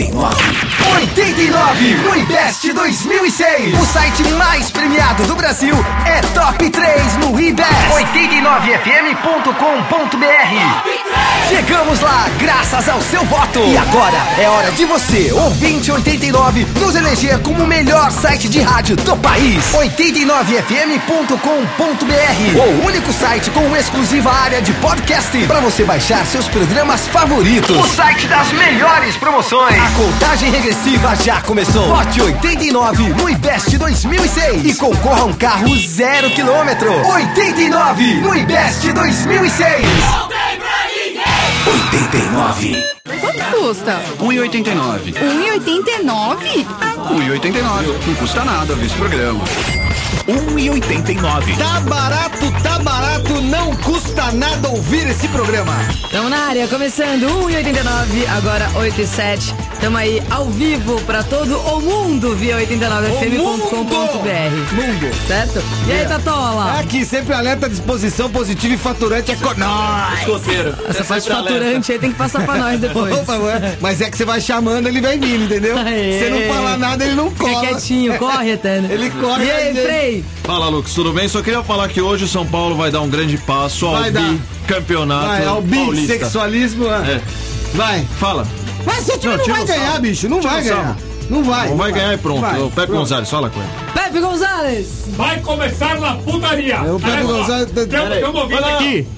89. 89 no Ibest 2006. O site mais premiado do Brasil é Top 3 no Ibest. 89fm.com.br. Chegamos lá graças ao seu voto. E agora é hora de você, ouvinte 89, nos eleger como o melhor site de rádio do país. 89fm.com.br. O único site com exclusiva área de podcast para você baixar seus programas favoritos. O site das melhores promoções. A contagem regressiva já começou. Vote 89 no Ibest 2006 e concorra a um carro zero quilômetro. 89 no Ibest 2006. 89. Quanto custa? 1,89. 1,89? 1,89. Não custa nada ver esse programa. 1,89. Tá barato, tá barato, não custa nada ouvir esse programa. Tamo na área, começando 1,89, agora 8 e 7. Tamo aí ao vivo pra todo o mundo via 89fm.com.br. Mundo. Certo? E aí, Tatola? Aqui, sempre alerta, disposição positiva e faturante é com nós. Escoteiro. Essa parte faturante aí tem que passar pra nós depois. Opa, ué. Mas é que você vai chamando, ele vai vindo, entendeu? Você não fala nada, ele não Fica cola. quietinho, corre até, né? Ele corre, E aí, Frei? Fala, Lucas, tudo bem? Só queria falar que hoje o São Paulo vai dar um grande passo ao Vai bicampeonato Vai, ao paulista. bissexualismo. É. Vai. Fala. Mas seu time Não, não, vai ganhar, salvo. bicho. Não Tira vai ganhar. Não vai. Não vai ganhar e pronto. Vai. O Pepe Pronto. Gonzalez, fala com ele. Pepe Gonzalez! Vai começar na putaria. É, o Pedro Olha Gonzalez- Tem, tem um ouvinte aqui.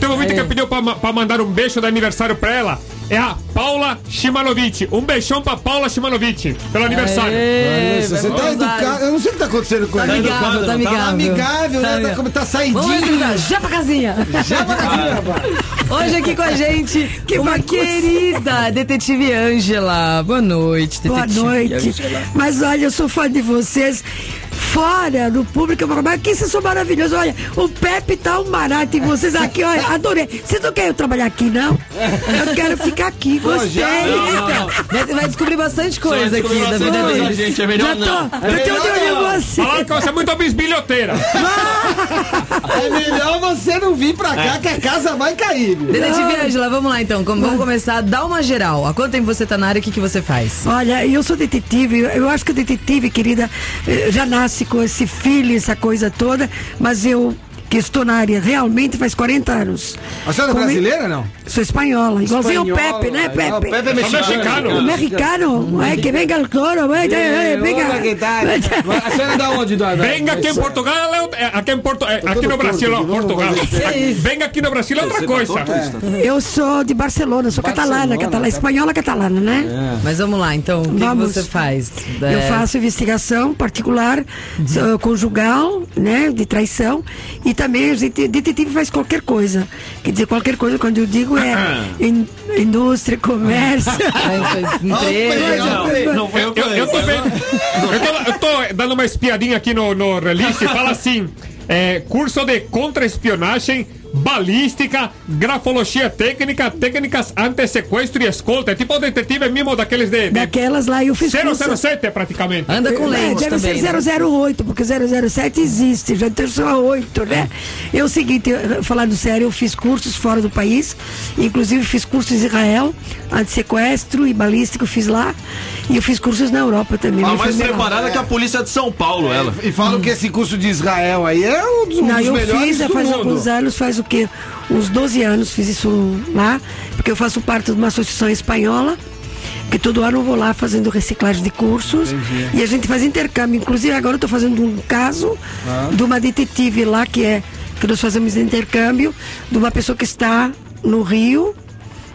Tem um ouvinte que pediu pra mandar um beijo de aniversário pra ela. É a Paula Shimanovic. Um beijão pra Paula Shimanovic pelo aniversário. Aê, Nossa, você tá educado. Eu não sei o que tá acontecendo com Tá ele. amigável, tá amigável. Tá amigável, né? Tá, amigável. como tá Vamos ver, saidinho. já pra casinha. Já pra casinha, rapaz. Hoje aqui com a gente, uma querida detetive Ângela. Boa noite, Boa detetive noite. Ângela. Mas olha, eu sou fã de vocês. Fora, no público, eu falo, mas aqui vocês são maravilhosos. Olha, o Pepe tá um barato e vocês aqui, olha, adorei. Vocês não querem trabalhar aqui, não? Eu quero ficar aqui, gostei. Vai, vai descobrir bastante coisa aqui da vida deles. gente, é Já melhor tô, não. eu tô de olho em você. Falaram que você é muito bisbilhoteira. É melhor você não vir pra cá que a casa vai cair. viu? Detetive Ângela, vamos lá então. Vamos começar. Dá uma geral. Há quanto tempo você tá na área? O que, que você faz? Olha, eu sou detetive, eu- eu acho que o detetive, querida, eh, já nasce com esse filho, essa coisa toda, mas eu que estou na área realmente faz 40 anos. A senhora é Como- brasileira, não? Sou espanhola, igualzinho o. Pepe, né, Pepe? o Pepe é mexicano. mexicano. Mexicano, é que venga el toro, venga. Olá, que tal? A senhora é da onde? Da- Venga aqui em Portugal, é- é- aqui, em Porto, é, aqui no Brasil, ó, Portugal. Venga aqui no Brasil é outra coisa. Eu sou de Barcelona, sou catalana, catalana, espanhola catalana, né? Mas vamos lá, então. O que, você faz? Eu É, faço investigação particular, sou conjugal, né, de traição, e também a gente, detetive faz qualquer coisa. Quer dizer, qualquer coisa, quando eu digo é in- indústria, comércio. empresa. Não foi Eu, eu, eu tô. Eu tô, eu tô dando uma espiadinha aqui no, no release e fala assim: é, curso de contra-espionagem, balística, grafologia técnica, técnicas anti-sequestro e escolta. É tipo o detetive mesmo daqueles de, de Daquelas lá eu fiz curso. 007 praticamente. Anda com É, lente deve também. ser né? 008, porque 007 existe, já tem só 8, né? É o seguinte, falando sério, eu fiz cursos fora do país, inclusive fiz cursos em Israel, antissequestro e balístico, fiz lá, e eu fiz cursos na Europa também. A me mais preparada que a polícia de São Paulo, ela. E falam que esse curso de Israel aí é um dos, um Não, dos eu melhores fiz já do faz mundo. alguns anos, faz o quê? Uns 12 anos fiz isso lá, porque eu faço parte de uma associação espanhola, que todo ano eu vou lá fazendo reciclagem de cursos e a gente faz intercâmbio. Inclusive agora eu estou fazendo um caso de uma detetive lá que é que nós fazemos intercâmbio de uma pessoa que está no Rio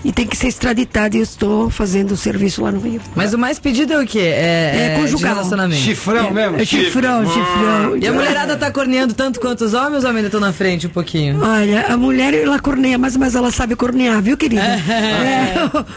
e tem que ser extraditada e eu estou fazendo o serviço lá no Rio. Mas o mais pedido é o quê? É, É conjugal. de relacionamento. Chifrão mesmo? É chifrão, chifrão. E a mulherada tá corneando tanto quanto os homens ou ainda estão na frente um pouquinho? Olha, a mulher, ela corneia, mas, mas ela sabe cornear, viu, querida? É,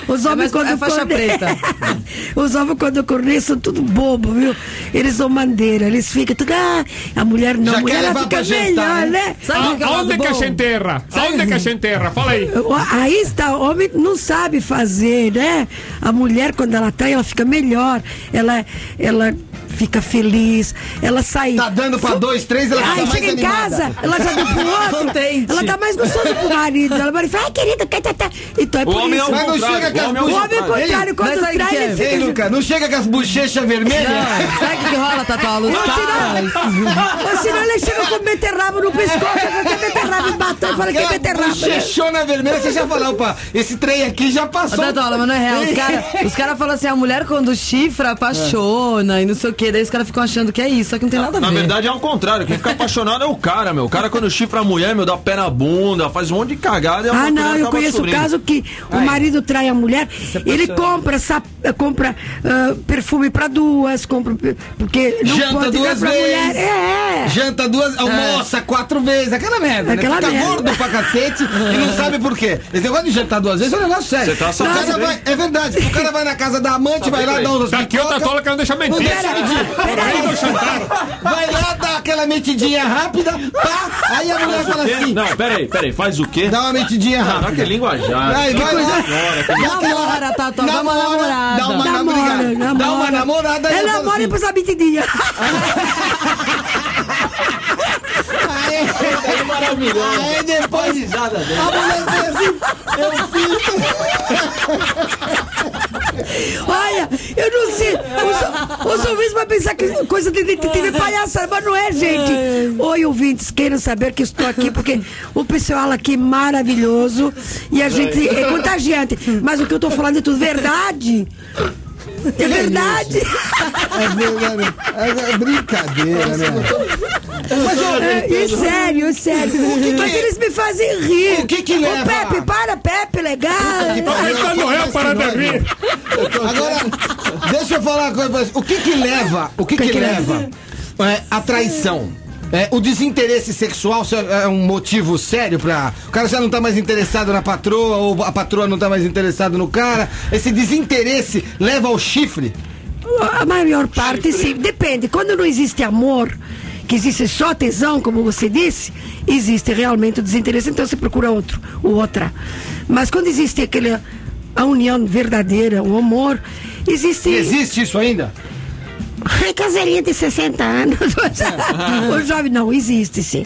os É homens quando é faixa corneiam- preta. os homens quando corneiam são tudo bobo, viu? Eles são bandeira, eles ficam tudo, ah, a mulher não, Já a mulher quer ela fica jantar, melhor, né? né? Sabe o que é o lado Aonde que a gente erra? Aonde que a gente erra? Fala aí. Aí está, o homem não sabe fazer, né? A mulher, quando ela trai, ela fica melhor. Ela, ela fica feliz, ela sai. Tá dando pra dois, três, ela fica Aí mais chega em animada. casa, ela já deu pro outro. Contente. Ela tá mais gostosa pro marido. Ela vai falar, ai querida, tá, tá, tá. Então é O por homem é isso. o Mas não chega com as o homem é O o homem, ao contrário. contrário, quando trai, que é? ele fica. Ei, Luca, não chega com as bochechas vermelhas? Não, sabe o que, que rola, Tatola? Os pais. Ou senão ele chega com beterraba no pescoço, você beterraba em batom e fala que é beterraba. né? bochechona vermelha, você já falou, opa, esse trem aqui já passou. Tatola, mas não é real. Os caras os cara falam assim, a mulher quando chifra, apaixona e não sei o que. Daí os caras ficam achando que é isso, só que não tem nada a ver. Na verdade é ao contrário, quem fica apaixonado é o cara, meu. O cara quando chifra a mulher, meu, dá pé na bunda, faz um monte de cagada e Ah, não, eu conheço o caso que o marido trai a mulher, ele compra, sap- compra ah, perfume pra duas, compra. Porque não Janta pode dar duas pra vezes. mulher. É. Janta duas, almoça quatro vezes, aquela merda, Aquela né? Fica merda. gordo pra cacete e não sabe por quê. Esse negócio de jantar duas vezes é um negócio sério. Você tá o cara vai, é verdade, o cara vai na casa da amante, vai lá dar uns Daqui o pipoca, Tatola que não deixa mentir. Não deixa mentir. Aí não jantar. Vai lá, dá aquela metidinha rápida, pá, aí a mulher fala assim, Não, peraí, peraí, faz o quê? dá uma metidinha Caraca, que rápida. linguajar. Aí, vai lá. Namora, dá uma namorada. Dá uma Namora, namorada. Dá uma namora. namorada. Ela namora e assim, depois a metidinha. Aí, maravilhoso. aí depois risada dele. a mulher assim, eu fiz. Olha, eu não sei. Os, os ouvintes vão pensar que é coisa de detetive é palhaçada, mas não é, gente. Oi, ouvintes, queiram saber que estou aqui porque o pessoal aqui é maravilhoso e a gente é contagiante. Mas o que eu estou falando é tudo verdade. É verdade. É verdade. É brincadeira, né? Mas, ô, É, é sério, é sério. Mas eles me fazem rir. O que que leva? Ô, Pepe, para, Pepe, legal. Não é a parada de rir. Agora, deixa eu falar uma coisa pra você. O que que leva, o que que, que leva é, a traição? É, o desinteresse sexual se- é um motivo sério pra. O cara já não tá mais interessado na patroa, ou a patroa não tá mais interessada no cara. Esse desinteresse leva ao chifre. A maior parte, sim. Depende. Quando não existe amor, que existe só tesão, como você disse, existe realmente o desinteresse, então você procura outro, ou outra. Mas quando existe aquele, a união verdadeira, o amor, existe. Existe isso ainda? Ai, casarinha de 60 anos. o jovem não, existe sim.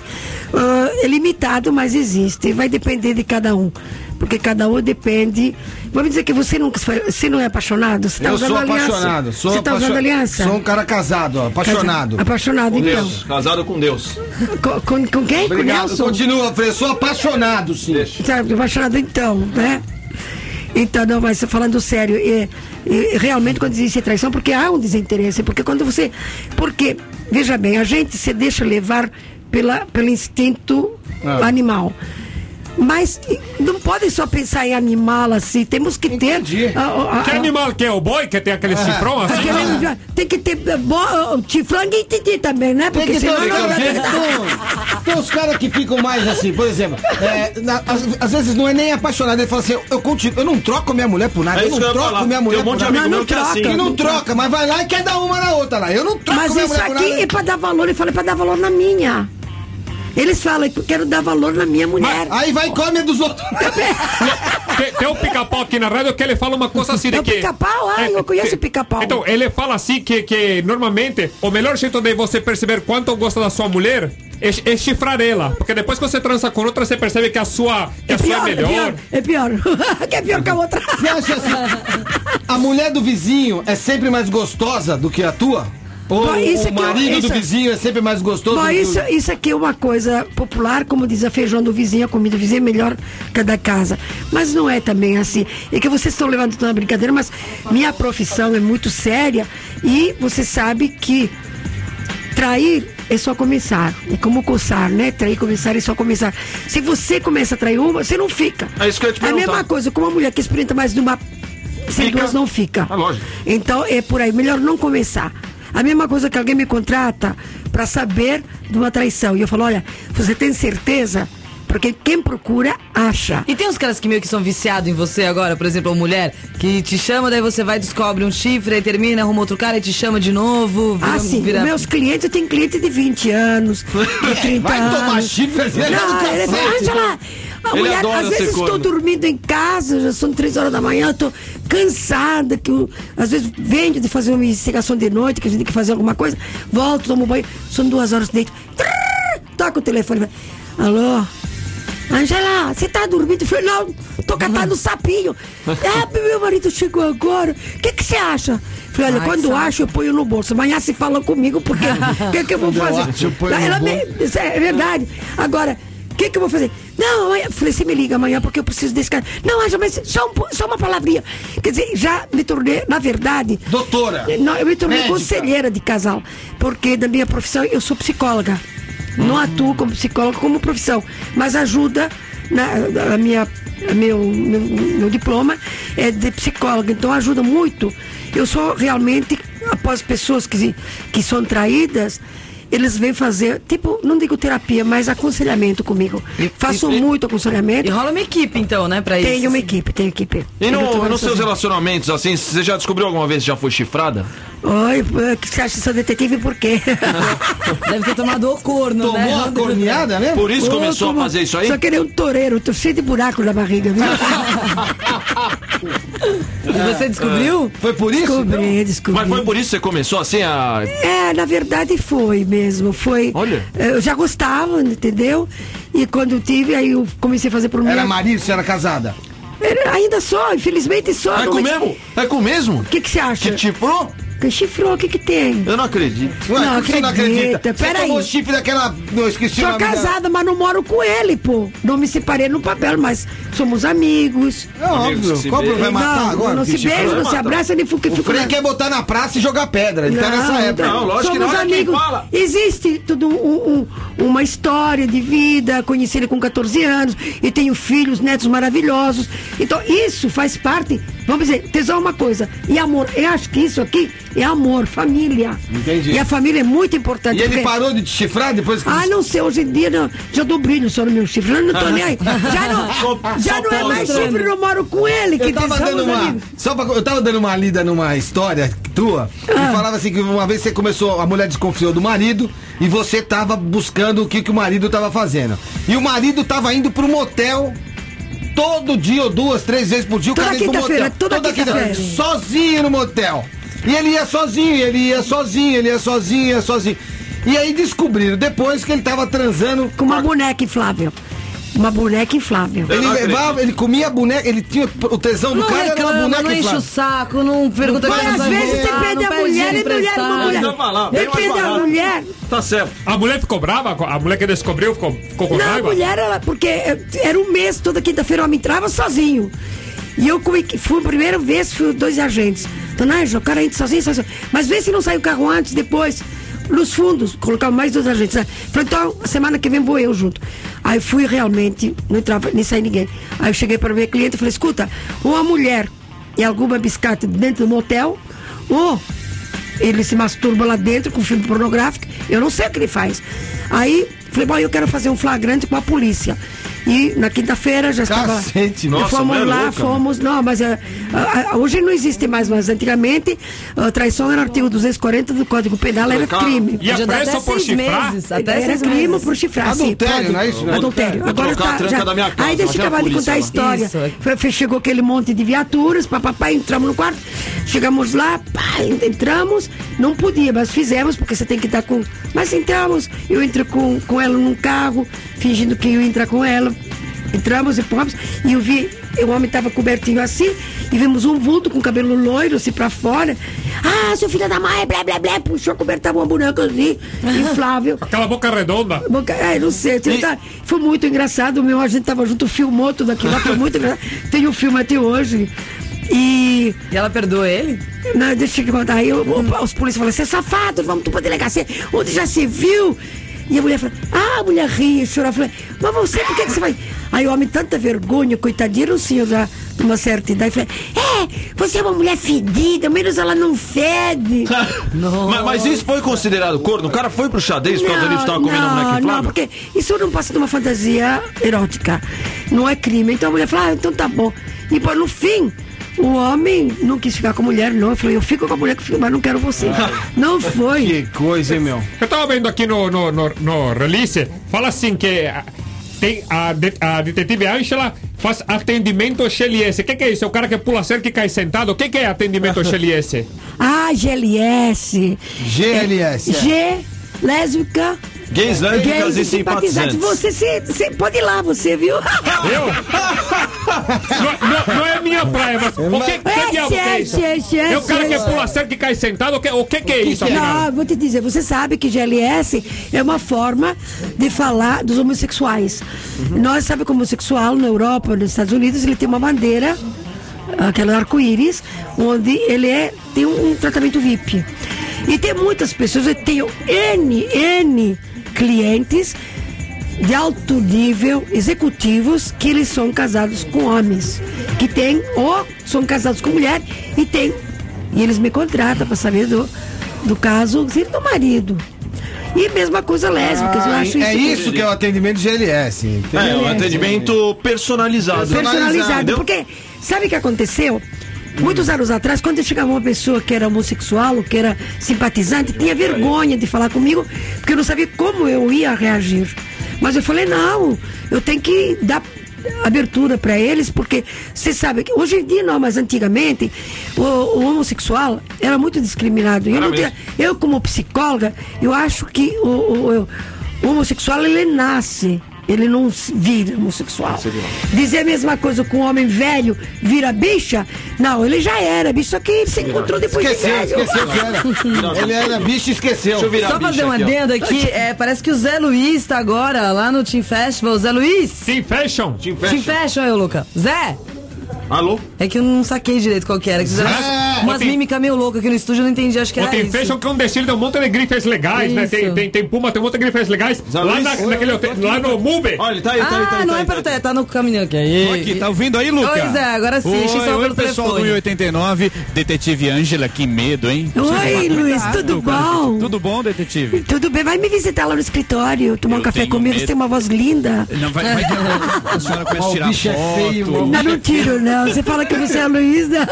Ah, é limitado, mas existe. Vai depender de cada um. Porque cada um depende. Vamos dizer que você não, você não é apaixonado? Você tá eu usando sou aliança? apaixonado. Sou você tá usando aliança? Sou um cara casado, apaixonado. Apaixonado, Com então. Deus, casado com Deus. Com, com, com quem? Obrigado. Com Nelson? Continua, Fred. Sou apaixonado, sim. Tá apaixonado então, né? Então, não, mas falando sério, é, é, realmente quando existe traição, porque há um desinteresse, porque quando você. Porque, veja bem, a gente se deixa levar pela, pelo instinto Ah. animal. Mas não pode só pensar em animal assim, temos que ter. Entendi. a- a- a- Que animal que é o boi, que tem aquele cifrão assim? aquele- tem que ter eh, bo, chifrangue e titi também, né? Tem Porque que ter senão os não gente, tem, tem os caras que ficam mais assim, por exemplo, é, na- às, às vezes não é nem apaixonado, ele fala assim, eu, eu continuo, eu não troco minha mulher por nada, É eu isso não que eu troco falar. minha mulher Tem um por nada. amigo Não, meu que é não assim. Que não troca, mas vai lá e quer dar uma na outra lá. Eu não troco Mas minha isso mulher por aqui nada. é pra dar valor, ele fala é pra dar valor na minha. Eles falam que eu quero dar valor na minha mulher. Aí vai e come a dos outros. Tem, tem um pica-pau aqui na rádio que ele fala uma coisa assim de É que... pica-pau? Ah, eu conheço o pica-pau. Então, ele fala assim que, que normalmente o melhor jeito de você perceber quanto gosta da sua mulher é, é chifrar ela. Porque depois que você transa com outra, você percebe que a sua, que a sua é melhor. É pior, é pior. que é pior que a outra. Você acha assim, a mulher do vizinho é sempre mais gostosa do que a tua? Ou Bom, isso o aqui é- marido isso- do vizinho é sempre mais gostoso Bom, do que isso, o... isso aqui é uma coisa popular, como diz a feijão do vizinho, a comida do vizinho é melhor que a da casa. Mas não é também assim. É que vocês estão levando tudo na brincadeira, mas minha profissão é muito séria e você sabe que trair é só começar. É como coçar, né? Trair, começar é só começar. Se você começa a trair uma, você não fica. É isso que eu ia te A perguntar. mesma coisa, como uma mulher que experimenta mais de uma. Sem Fica. duas não fica. Ah, lógico. Então é por aí, melhor não começar. A mesma coisa que alguém me contrata para saber de uma traição. E eu falo, olha, você tem certeza? Porque quem procura, acha. E tem uns caras que meio que são viciados em você agora, por exemplo, uma mulher que te chama, daí você vai descobre um chifre, aí termina, arruma outro cara e te chama de novo. Vira, Ah, sim. vira- Meus clientes, eu tenho cliente de 20 anos, de 30 Vai anos. tomar chifre, assim, é Não, ele fala. Angela, A Ele mulher, adora às vezes estou corno. dormindo em casa, já são três horas da manhã, estou cansada, que eu, às vezes venho de fazer uma investigação de noite, que a gente tem que fazer alguma coisa, volto, tomo banho, são duas horas de noite. Trrr, Toca o telefone. Alô? Angela, você tá dormindo? Eu falei, não, tô catando sapinho. É, meu marido chegou agora. O que que você acha? Eu Falei, olha, Ai, quando sabe. acho, eu ponho no bolso. Amanhã se fala comigo, porque o que que eu vou Quando eu fazer? acho, eu ponho no Ela bolso. me- isso é verdade. Agora, que, que eu vou fazer? Não, eu Falei, você me liga amanhã porque eu preciso desse cara. Não, Anja, mas só, um só uma palavrinha. Quer dizer, já me tornei, na verdade. Doutora. Não, eu me tornei Médica. conselheira de casal. Porque da minha profissão eu sou psicóloga. Não atuo como psicóloga como profissão, mas ajuda na a minha meu, meu, meu diploma é de psicóloga, então ajuda muito. Eu sou realmente, após pessoas que, que são traídas, eles vêm fazer, tipo, não digo terapia, mas aconselhamento comigo. Faço muito aconselhamento. E rola uma equipe, então, né, pra isso. Tenho uma equipe, tenho equipe. E no, nos seus sozinha. relacionamentos, assim, você já descobriu alguma vez que já foi chifrada? Oi, o que você acha que sou detetive por quê? Deve ter tomado o corno, né? Tomou a corneada mesmo? Por isso Ô, começou como- a fazer isso aí? Só que ele é um toureiro, tô cheio de buraco na barriga, viu? E você descobriu? Foi por isso? então? Descobri, descobri. Mas foi por isso que você começou assim a. É, na verdade foi mesmo. Foi. Olha. eh, Eu já gostava, entendeu? E quando tive, aí eu comecei a fazer por mim. Era marido, você era casada? Era- Ainda só, infelizmente só. É com mesmo? É com mesmo? O que, você acha? Que chifrou? Que chifrou, o que, que tem? Eu não acredito. Ué, Não você não acredita, acredita? Você peraí. tomou chifre daquela. Não, esqueci Sou casada, mas não moro com ele, pô. Não me separei no papel, mas somos amigos. É óbvio. Qual vai matar não, agora? não que se beija, não se abraça, nem fica. O Frei quer botar na praça e jogar pedra. Ele tá Não, nessa época. Não, lógico que somos não, é quem amigos. fala. Existe tudo um- um- uma história de vida. Conheci ele com 14 anos e tenho filhos, netos maravilhosos. Então, isso faz parte. Vamos dizer, tesão é uma coisa. E amor, eu acho que isso aqui é amor, família. Entendi. E a família é muito importante. E ele porque- parou de te chifrar depois que. ah, não sei, hoje em dia não, já dou brilho só no meu chifre. Eu não tô nem aí. Já não, Só- já só não é mais mostrando. chifre, eu moro com ele. Que Eu tava, dando uma, amigos. só pra- eu tava dando uma lida numa história tua Ah. e falava assim que uma vez você começou, a mulher desconfiou do marido e você tava buscando o que, que o marido tava fazendo. E o marido tava indo pro motel todo dia ou duas, três vezes por dia. O Toda cara ia pro motel. toda quinta-feira. Sozinho no motel. E ele ia sozinho, ele ia sozinho, ele ia sozinho, ia sozinho. E aí descobriram depois que ele tava transando Com uma boneca inflável. Uma boneca inflável. Ele não levava, ele comia a boneca, ele tinha o tesão do Não cara era uma reclama, boneca não enche o inflável. saco, não pergunta Não vai Às vezes depende não da mulher, e mulher, uma mulher. Então lá, Depende da mulher. Tá certo. A mulher ficou brava? A mulher que descobriu ficou, ficou com Não, a raiva? mulher, ela, porque era um mês, toda quinta-feira o homem entrava sozinho. E eu comi- fui a primeira vez, fui dois agentes. Dona Ângela, o cara entra sozinho, sozinho. Mas vê se não sai o carro antes, depois. Nos fundos, colocar mais dois agentes. Falei, então, semana que vem vou eu junto. Aí fui realmente, não entrava, nem saía ninguém. Aí eu cheguei para minha cliente e falei, escuta, uma mulher e alguma biscate dentro do motel, ou ele se masturba lá dentro com filme pornográfico, eu não sei o que ele faz. Aí, falei, bom, eu quero fazer um flagrante com a polícia. E na quinta-feira já estava. Cacete, nossa, fomos lá, louca, fomos. Não, mas é, a- a- hoje não existe mais, mas antigamente a traição era artigo 240 do Código Penal, era crime. E a Já dá pressa por seis chifrar? meses. Até Era crime meses. por chifrar, Adultério, não é isso? Adultério. Vou Agora tá, já... casa, Aí deixa eu acabar de contar a lá. história. Isso. Foi- chegou aquele monte de viaturas, papapá, entramos no quarto, chegamos lá, pá, entramos, não podia, mas fizemos, porque você tem que estar com. Mas entramos, eu entro com, com ela num carro, fingindo que eu ia entrar com ela. Entramos e fomos, e eu vi, o homem estava cobertinho assim, e vimos um vulto com cabelo loiro, assim pra fora. Ah, seu filho da mãe, blé, blé, blé, puxou a coberta, uma boneca assim, inflável. Aquela boca redonda. Boca- É, não sei. assim, tá- foi muito engraçado. O meu agente tava junto, filmou tudo aquilo lá, foi muito engraçado. Tem o filme até hoje. E. E ela perdoou ele? Não, deixa eu te contar. Aí o- o- os polícias falaram: você é safado, vamos pra delegacia, onde já se viu. E a mulher falou: ah, a mulher ria, chorou. Eu falei: mas você, por que, que você vai. Aí o homem, tanta vergonha, coitadinho, um senhor já de uma certa idade. Falei: é, você é uma mulher fedida, menos ela não fede. Mas, mas isso foi considerado corno? O cara foi pro xadrez por causa disso, tava comendo não, inflável? não, porque isso não passa de uma fantasia erótica. Não é crime. Então a mulher fala, ah, então tá bom. E pô, no fim, o homem não quis ficar com a mulher, não. Eu falei, eu fico com a mulher, mas não quero você. Não foi. Que coisa, hein, meu? Eu tava vendo aqui no, no, no, no release, fala assim que ah, tem a, de- a detetive Ângela faz atendimento GLS. O que, que é isso? É o cara que pula cerca e cai sentado? O que, que é atendimento GLS? Ah, GLS. GLS. é. G, lésbica. Gays, lésbicas gays e simpatizantes. Você, se, se- pode ir lá, você, viu? Eu? não, não- não é minha praia, mas o que, que diabo que é isso? Yes, yes, É o cara que pula cerca e cai sentado? O que, o que, que é isso, afinal? Não, vou te dizer, você sabe que GLS é uma forma de falar dos homossexuais. Nós sabemos que o homossexual na Europa, nos Estados Unidos, ele tem uma bandeira, aquela arco-íris, onde ele é, tem um, um tratamento VIP. E tem muitas pessoas, eu tenho N, N clientes de alto nível, executivos, que eles são casados com homens, que tem, ou são casados com mulher e tem. E eles me contratam para saber do, do caso do marido. E mesma coisa lésbicas, eu acho é isso. isso que é o atendimento GLS. entendeu? É, um atendimento personalizado. personalizado. Entendeu? Porque sabe o que aconteceu? Muitos anos atrás, quando chegava uma pessoa que era homossexual, ou que era simpatizante, tinha vergonha de falar comigo, porque eu não sabia como eu ia reagir. Mas eu falei, não, eu tenho que dar abertura para eles, porque você sabe que hoje em dia não, mas antigamente o, o homossexual era muito discriminado. Eu, tinha- eu como psicóloga, eu acho que o, o- o homossexual ele nasce. Ele não se vira homossexual. Dizer a mesma coisa com um homem velho vira bicha? Não, ele já era bicho, só que ele se encontrou depois de Esqueceu, velho. esqueceu que era. Ele era bicho e esqueceu. Deixa eu virar Só fazer um adendo aqui, é, parece que o Zé Luiz tá agora lá no Team Festival. Zé Luiz! Sim, fashion. Team Team Fashion. Fashion, eu, Luca. Zé! Alô? É que eu não saquei direito qual que era. Que Zé? umas Tem- mímicas meio loucas aqui no estúdio, eu não entendi, acho que era tem isso. que é um desfile de um monte de grifes legais, né? Isso. Tem, tem, tem Puma, tem um monte de grifes legais. Zé Lá na, naquele hotel, lá no Mube. Olha, ele tá aí, tá aí, tá aí. Ah, não tá é pelo tá aí. te- tá no caminho aqui. Aí. Tô aqui, tá ouvindo aí, Luca? Pois é, agora sim, Oi, oi, pelo pessoal do telefone. 1089, detetive Ângela, que medo, hein? Oi, Luiz, tudo bom? Tudo bom, detetive? Tudo bem, vai me visitar lá no escritório, tomar um café comigo, você tem uma voz linda. Não vai, vai a senhora começa a Ó, o tirar bicho é foto. Não, não tiro, não. Você fala que você é Luiz, não.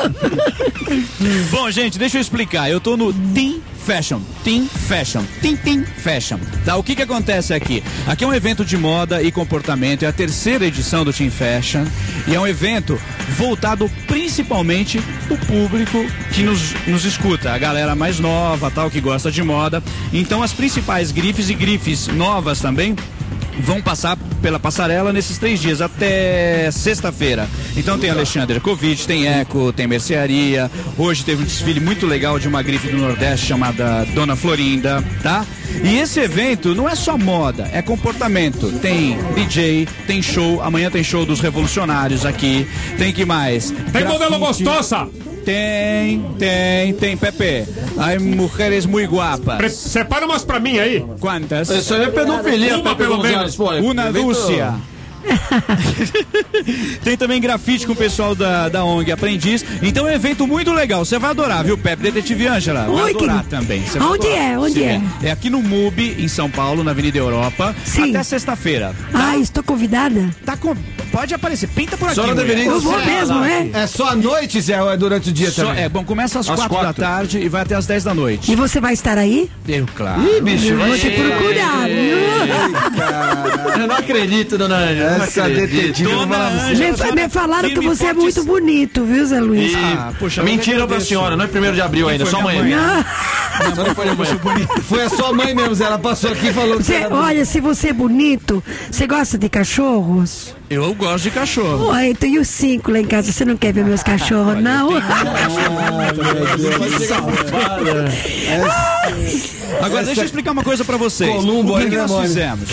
Bom, gente, deixa eu explicar. Eu tô no Team Fashion. Team Fashion. Team Team Fashion. Tá? O que que acontece aqui? Aqui é um evento de moda e comportamento. É a terceira edição do Team Fashion. E é um evento voltado principalmente pro público que nos, nos escuta. A galera mais nova, tal, que gosta de moda. Então, as principais grifes e grifes novas também vão passar pela passarela nesses três dias, até sexta-feira. Então tem Alexandre Covid, tem Eco, tem Mercearia. Hoje teve um desfile muito legal de uma grife do Nordeste chamada Dona Florinda, tá? E esse evento não é só moda, é comportamento. Tem DJ, tem show, amanhã tem show dos revolucionários aqui. Tem que mais? Tem modelo Grafite. gostosa. Tem, tem, tem, Pepe. Ai, mulheres muito guapas. Pre- Separa umas pra mim aí. Quantas? Isso aí é pedofilia, Uma, Pepe pelo menos. evento- Lúcia. Tem também grafite com o pessoal da, da ONG Aprendiz. Então é um evento muito legal. Você vai adorar, viu, Pepe? Detetive Ângela. Vai Oi, adorar querido. também. Você vai Onde adorar. é? Onde Você é? É aqui no MUB, em São Paulo, na Avenida Europa. Sim. Até sexta-feira. Ah, estou convidada? Tá com... Pode aparecer. Pinta por aqui, senhora mulher. deveria Eu vou mesmo, lá. é? É só à noite, Zé, ou é durante o dia Só- também? é, bom, começa às Às quatro, da quatro. tarde e vai até às 10 da noite. E você vai estar aí? Eu, claro. Ih, bicho, Eu vou te procurar, viu? Eu não acredito, dona não Essa detetive Dona não. Me, falaram que você é muito bonito, viu, Zé Luiz? Ah, poxa, Mentira pra senhora, não é primeiro de abril ainda, só amanhã. mãe? Não, foi bonito. Foi a sua mãe mesmo, Zé. Ela passou aqui e falou que você- olha, se você é bonito, você gosta de cachorros? Eu gosto de cachorro. Olha, eu tenho cinco lá em casa. Você não quer ver meus cachorros, não? Agora, deixa eu explicar uma coisa pra vocês. Columbo o que, que né, nós fizemos?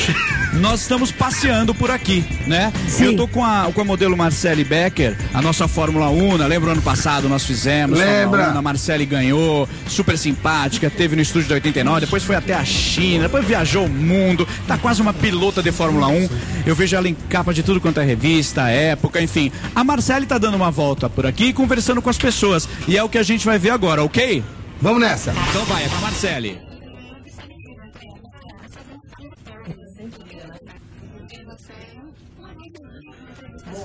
Nós estamos passeando por aqui, né? Sim. Eu tô com a, com a modelo Marcele Becker, a nossa Fórmula 1, né? lembra o ano passado nós fizemos? Lembra. Fórmula 1, a Marcele ganhou, super simpática, teve no estúdio da 89, depois foi até a China, depois viajou o mundo, tá quase uma pilota de Fórmula 1. Eu vejo ela em capa de tudo quanto é revista, época, enfim. A Marcele tá dando uma volta por aqui, conversando com as pessoas, e é o que a gente vai ver agora, ok? Vamos nessa. Então vai, é com a Marcele.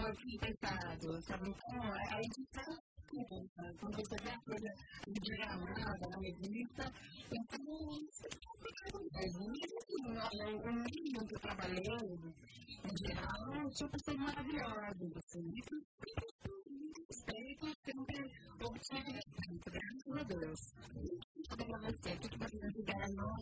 não, eu fiquei tentado, sabe? É, a edição quando você vê a coisa diagramada na revista, então, é, é, o mínimo né, que eu trabalhei, em geral, tipo assim, né? então, eu tinha pessoas maravilhosas, assim, respeito, sempre obtive né, graças a Deus. Muito obrigada a você, tudo para me ajudar, não,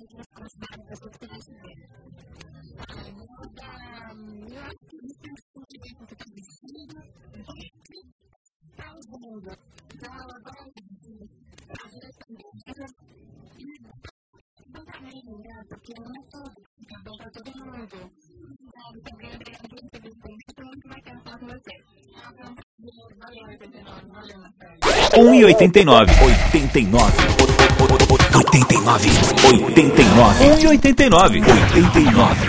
Um e oitenta e nove, oitenta e nove, oitenta e nove, oitenta e nove, um e oitenta e nove, oitenta e nove.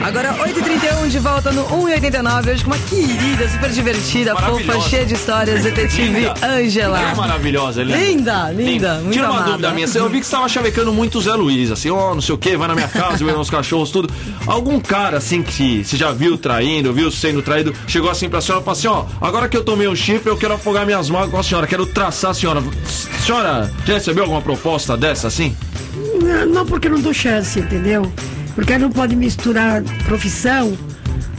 Agora 8h31 de volta no 1h89, hoje com uma querida, super divertida, fofa, cheia de histórias, detetive Linda. Angela. É maravilhosa, linda. Linda, linda, muito Tira uma amada. dúvida minha. Eu vi que você tava chavecando muito o Zé Luiz, assim, ó, não sei o que, vai na minha casa, vê os cachorros, tudo. Algum cara, assim, que você já viu traindo, viu sendo traído, chegou assim pra senhora e falou assim, ó, agora que eu tomei um chifre, eu quero afogar minhas mãos com a senhora, quero traçar a senhora. A senhora já recebeu alguma proposta dessa, assim? Não, não porque não dou chance, entendeu? Porque não pode misturar profissão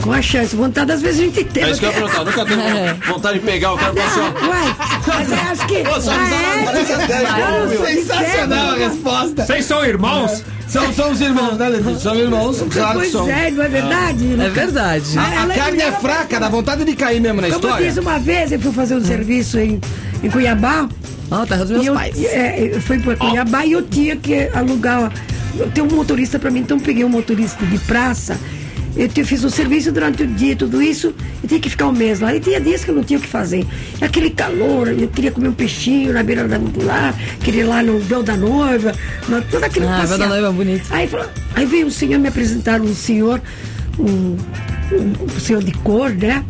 com a chance. Vontade, às vezes a gente tem. É isso que eu ia perguntar, nunca teve vontade de pegar o cara e falar assim, ó. Uai, mas eu acho que. Pô, só Ah, é? Sensacional a resposta. Vocês são irmãos? São, são os irmãos, né, Levi? São irmãos, claro que Pois são. é, não é verdade? É Lucas? verdade. Ah, A, a carne é fraca, dá vontade de cair mesmo na Como eu história. fiz uma vez, eu fui fazer um serviço em, em Cuiabá. Ó, terra dos meus eu, pais. é, eu fui para Cuiabá e eu tinha que alugar. Eu tenho um motorista para mim, então eu peguei um motorista de praça. Eu te- fiz um serviço durante o dia, tudo isso, e tinha que ficar um mês lá. E tinha dias que eu não tinha o que fazer. E aquele calor, eu queria comer um peixinho na beira da lá, queria ir lá no véu da noiva, na, todo aquele Ah, véu da noiva é bonito. Aí, falou- aí veio um senhor me apresentar, um senhor, um, um, um senhor de cor, né?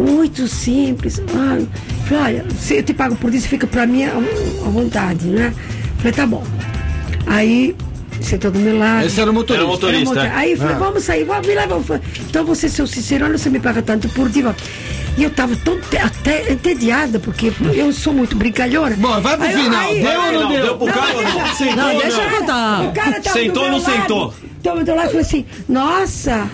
Muito simples. Ah, falei, olha, se eu te pago por isso, fica pra mim à vontade, né? Falei, tá bom. Aí, sentou do meu lado. Esse era o motorista. Era o motorista. Era um monte- Aí eu falei, Ah. vamos sair, vamos me levar. Então você, seu Cicerone, você me paga tanto por dia. E eu tava tão te- até entediada, porque eu sou muito brincalhona. Bom, vai pro Aí- final. aí- Deu ou não Não, deu? deu pro cara ou não? Sentou Não, ou deixa eu não? contar. O cara tava Sentou ou não lado. sentou? Então, do lado, falou assim, nossa,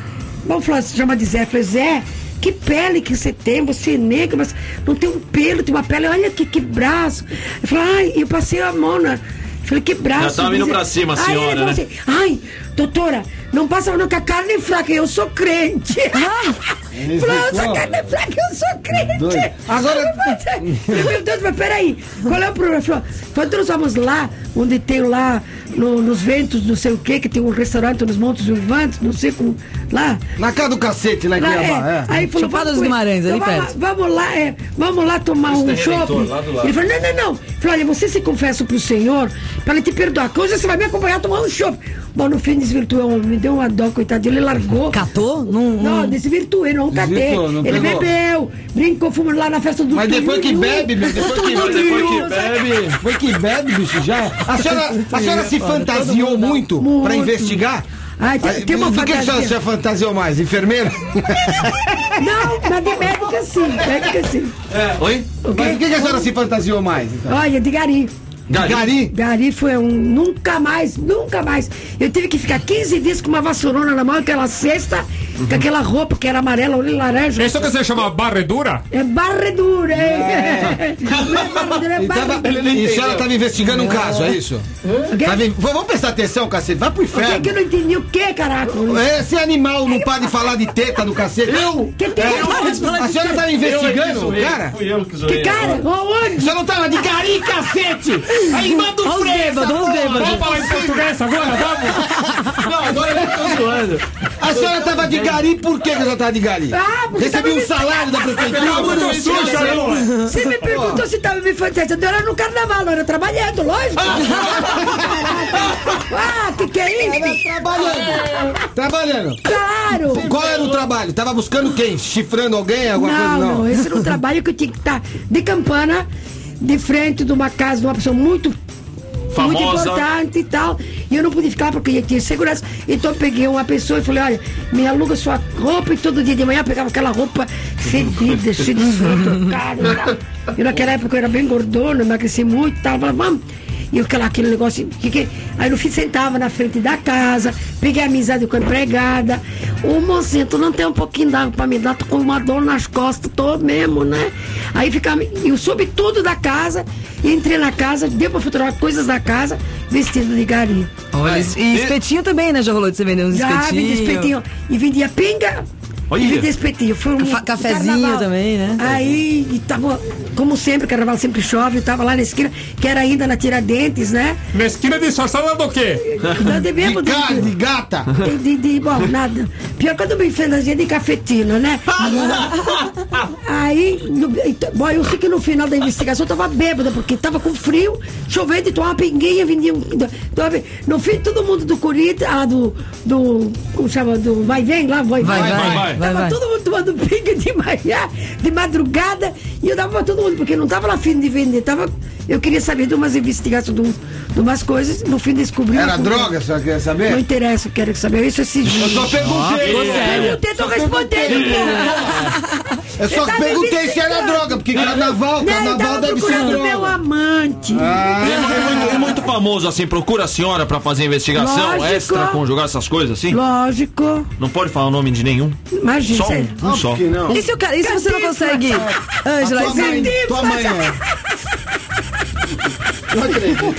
vamos falar, se chama de Zé. Eu falei, Zé, que pele que você tem, você é negro, mas não tem um pelo, tem uma pele, olha que, que braço. Eu falei, ai, eu passei a mão na... Falei, que braço. Já tava vindo pra cima Aí senhora, falou né? assim, ai, doutora, não passa a mão com a carne fraca, eu sou crente. Falou, ficou- sou carne fraca, eu sou crente. Doido. Agora- Eu falei, meu Deus, mas peraí, qual é o problema? Falou, quando nós vamos lá, onde tem lá, no- nos ventos, não sei o que, que tem um restaurante nos Montes Uivantes, não sei como, lá. Na casa do cacete, lá em lá Cuiabá, é. é. Aí falou, Chapada vamos, dos Guimarães, ali então vamos, perto. lá- vamos lá, é, vamos lá tomar um lá do lado. Ele falou, não, não, não. Falou, olha, você se confessa pro Senhor para ele te perdoar. Hoje você vai me acompanhar a tomar um chopp. Bom, no fim desvirtuou, me deu uma dó, coitadinho, ele largou. Catou? Não, Não, não. desvirtuei, não catei. Ele pegou. bebeu, brincou, fumando lá na festa do Mas depois que bebe, meu, depois que, Depois que bebe. depois que bebe, bicho, já. A senhora, a senhora se fantasiou muito, Muito. pra investigar? Ai, tem- tem uma do que a senhora fantasia. se fantasiou mais? Enfermeira? Não, mas de médica sim, médica sim. Oi? Mas o que, que a senhora se fantasiou mais? então? Olha, de gari. Gari? Gari? Gari foi um nunca mais, nunca mais. Eu tive que ficar 15 dias com uma vassourona na mão, aquela cesta, com aquela roupa que era amarela ou laranja. Isso que você chama barredura? É barredura, hein? Não é barredura, é E, e a senhora estava investigando um caso, é isso? Tava in- Vamos prestar atenção, cacete. Vai pro O que que inferno. eu não entendi? O que, caraca? Esse animal não para de falar de teta do cacete. Eu? Que tem? A senhora tá investigando o cara? Fui eu que Que zoei. cara? Aonde? Você não tava de gari, cacete! Aí manda o Olha os freio, bêbados, essa olha os porra. bêbados. Vamos falar em português agora, vamos? Não, agora eu tô zoando. A senhora tava de gari, por que que a senhora tava de gari? Ah, porque Recebi tava um me- salário da prefeitura. Muito suja, não. Você me perguntou se tava me fantasiando. Eu era no carnaval, não era trabalhando, lógico. ah, que que é isso? Trabalhando. Trabalhando. Claro. Qual era o trabalho? Tava buscando quem? Chifrando alguém? Alguma Não, coisa? não, esse era um trabalho que eu tinha que estar de campana, de frente de uma casa de uma pessoa muito muito Famosa. importante e tal. E eu não podia ficar porque eu tinha segurança. Então eu peguei uma pessoa e falei, olha, me aluga sua roupa e todo dia de manhã pegava aquela roupa fedida, cheia de suor, caro e. E naquela época eu era bem gordona, emagreci muito e tal. Eu falava, vamos. E aquela, aquele negócio. Que, que... Aí no fim sentava na frente da casa, peguei amizade com a empregada. Ô mocinha, tu não tem um pouquinho d'água pra me dar? Tô com uma dor nas costas, tô mesmo, né? Aí ficava. Eu subi tudo da casa, entrei na casa, deu pra fotografar coisas da casa, vestido de galinha. Olha, e espetinho também, né? Já rolou de você vender uns Já espetinhos. vendi espetinho. E vendia pinga. Olha. E vendia espetinho. Foi um cafezinho carnaval. também, né? Aí, e tava, como sempre, carnaval sempre chove, eu tava lá na esquina, que era ainda na Tiradentes, né? Na esquina disfarçada do quê? Então, de mesmo, De de- de gata. de, de, de- bom, nada. Pior quando me fantasia de cafetina, né? Aí, no, então, bom, eu sei que no final da investigação eu tava bêbada, porque tava com frio, chovendo, então uma pinguinha vendia. um- Então, no fim, todo mundo do Corinthians, ah, do. do como chama? Do Vai Vem lá, Vai Vai, vai, vai. vai, Tava vai. todo mundo tomando pinga de manhã, de madrugada, e eu dava pra todo mundo, porque não tava lá fim de vender, tava. Eu queria saber de umas investigações, de, de umas coisas, no fim descobri. Era droga, senhora quer Não saber? interessa, eu quero saber isso esse Eu só perguntei. Eu tento responder, Eu só tá perguntei se era droga, porque carnaval, Não, eu carnaval tava deve ser procurando meu droga. amante. E famoso assim, procura a senhora pra fazer investigação, Lógico. extra, conjugar essas coisas assim? Lógico. Não pode falar o nome de nenhum? Imagina, Só um, um só. Que não. E se, o cara, e se você não consegue. Ângela, Tua mãe, tua mãe é. Não acredito.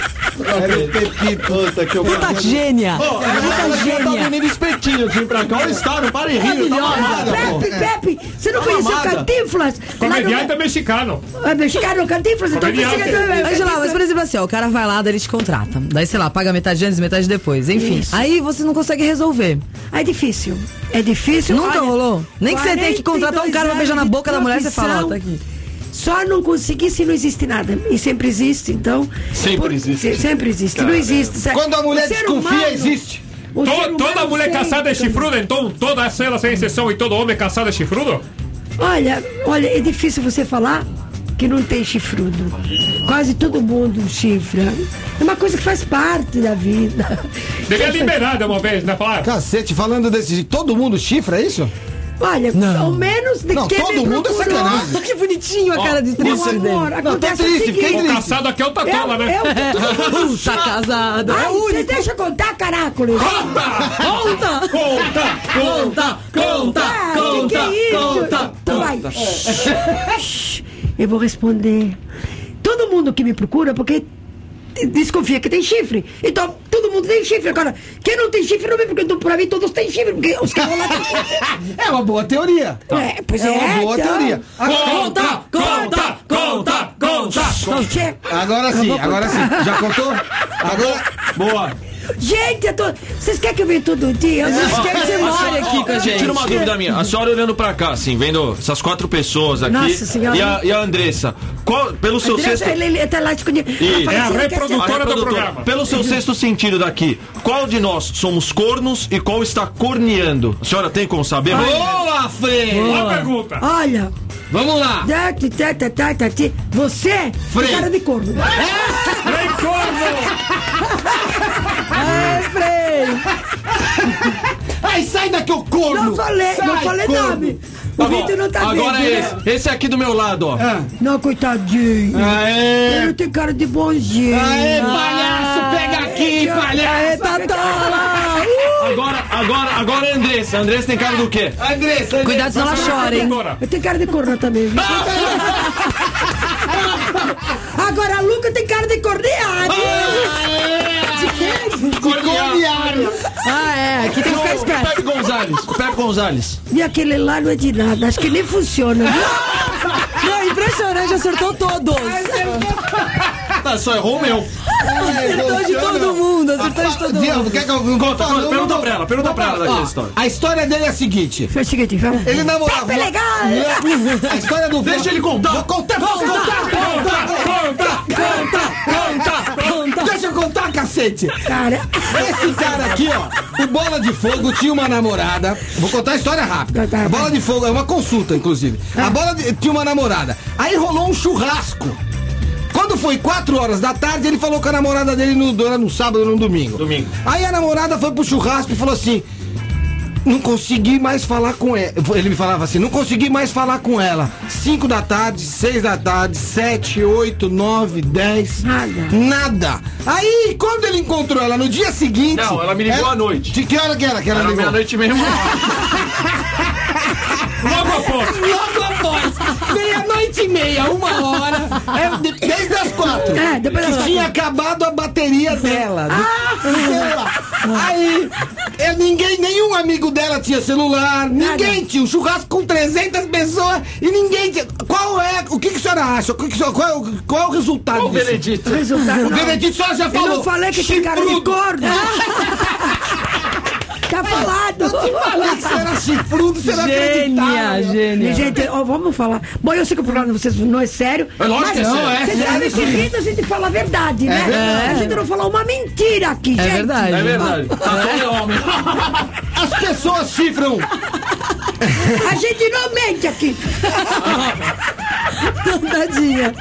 Era o Pepito. Puta que eu Puta gênia! Puta gênia! vendendo espetinho aqui pra cá. Olha está, não para e rir. Tá mamada, pô. Pepe, Pepe, você não conheceu mamada. Cantinflas? Comediante é mexicano. É mexicano, Cantinflas, então Angela, mas por exemplo assim, ó, o cara vai lá, daí ele te contrata. Daí, sei lá, paga metade antes, metade depois. Enfim. Isso. Aí você não consegue resolver. É difícil. É difícil. Nunca olha, rolou? Nem que você tenha que contratar um cara pra 42 beijar na boca da mulher, você fala, ó, tá aqui. Só não consegui se não existe nada. E sempre existe, então. Sempre existe. se- Sempre existe. Não existe. sabe? Quando a mulher desconfia, humano- existe. To- toda mulher sempre- caçada é chifruda, então todas elas sem exceção e todo homem caçado é chifrudo? Olha, olha, é difícil você falar que não tem chifrudo. Quase todo mundo chifra. É uma coisa que faz parte da vida. Devia liberar de uma vez, né? Falar, Cacete, falando desse todo mundo chifra, é isso? Olha, ao menos de Não, quem todo me mundo é sacanagem. Que bonitinho a cara de Meu triste dele. amor, Não, tô acontece o triste, fiquei seguinte. o caçado aqui é o Tatola, né? É, é o Tá casado. É Ai, o você único. deixa eu contar, caracoles. Conta! Conta! Conta! Conta! Ah, que que é isso? Então vai. Eu vou responder. Todo mundo que me procura, porque desconfia que tem chifre. Então, todo mundo tem chifre. Agora, quem não tem chifre não me procura. Então, pra mim, todos têm chifre, porque os caras lá têm chifre. É uma boa teoria. É, pois É é. uma boa então. teoria. Conta! Conta! Conta! Conta! Che- Agora sim, agora sim. Já contou? Agora. Boa. Gente, eu tô... vocês querem que eu venha todo dia? Eu não Quer que você more aqui com a gente. Tira uma dúvida minha. A senhora olhando pra cá, assim, vendo essas quatro pessoas aqui. Nossa Senhora. E a, e a Andressa. Qual, pelo seu Andressa, sexto. ele, ele tá lá escondido. Isso. É a reprodutora. A do reprodutora. programa. Pelo seu sexto sentido daqui, qual de nós somos cornos e qual está corneando? A senhora tem como saber? Boa, Frei! Boa pergunta. Olha, Vamos lá. você Frei. tem cara de corno. Vem corno! É, Frei! Ai, sai daqui, ô corno! Não falei, não Sai, falei corno. nome. Tá o bom. vídeo não tá Agora vendo, é né? esse. Esse aqui do meu lado, ó. Não, coitadinho. Aê! Ele tem cara de bonzinho. Aê, palhaço, pega aqui, palhaço! Tatola! Agora, agora, agora é a Andressa. A Andressa tem cara do quê? Andressa, Cuidado senão ela chora, hein? Doutora. Eu tenho cara de corno também. viu? Agora a Luca tem cara de corneado. Corneário! Ah, é. Aqui tem que ficar O esperto. Pepe Gonzalez. O Pepe Gonzalez. E aquele lá não é de nada. Acho que nem funciona. viu? Não, impressionante, acertou todos. Ah, só errou o meu. Acertou de todo mundo, acertou de todo mundo. quer que eu não Conta, conta, pergunta pra ela, pergunta pra ela daquela história. A história dele é a seguinte. Foi o seguinte, vamos. Ele namorava. Pepe legal! A história do Deixa ele contar. Vou contar, vou contar, contar, contar, contar. Deixa eu contar, cacete. Cara, Esse cara aqui, ó, o Bola de Fogo tinha uma namorada. Vou contar a história rápida. Tá, tá, A Bola de Fogo é uma consulta, inclusive. A Bola de- tinha uma namorada. Aí rolou um churrasco. Quando foi 4 horas da tarde, ele falou com a namorada dele no, era no sábado ou no domingo. Domingo. Aí a namorada foi pro churrasco e falou assim: Não consegui mais falar com ela. Ele me falava assim: Não consegui mais falar com ela. 5 da tarde, 6 da tarde, 7, 8, 9, 10. Nada. Nada. Aí, quando ele encontrou ela no dia seguinte. Não, ela me ligou à noite. De que hora que era que ela Era ligou? meia-noite mesmo. Logo após. Logo após, meia-noite e meia, uma hora, é, de- desde as quatro. É, depois que tinha acabado a bateria dela. do celular. Aí, é, ninguém, nenhum amigo dela tinha celular, ninguém tinha um churrasco com 300 pessoas e ninguém tinha. Qual é, o que, que a senhora acha? O que que a senhora- qual, é o- qual é o resultado O disso? Benedito. resultado. O. Benedito só já Eu falou. não falei que tem cara de. tá falado. Falei que era chifrudo, não Gênia, gênia. gente, ó, vamos falar. Bom, eu sei que o programa de vocês não é sério. É lógico mas que é sério. Vocês É sabem que rindo a gente fala a verdade, né? verdade. A gente não fala uma mentira aqui, É gente. verdade. É verdade. Tá todo homem. As pessoas chifram. A gente não mente aqui. Tadinha.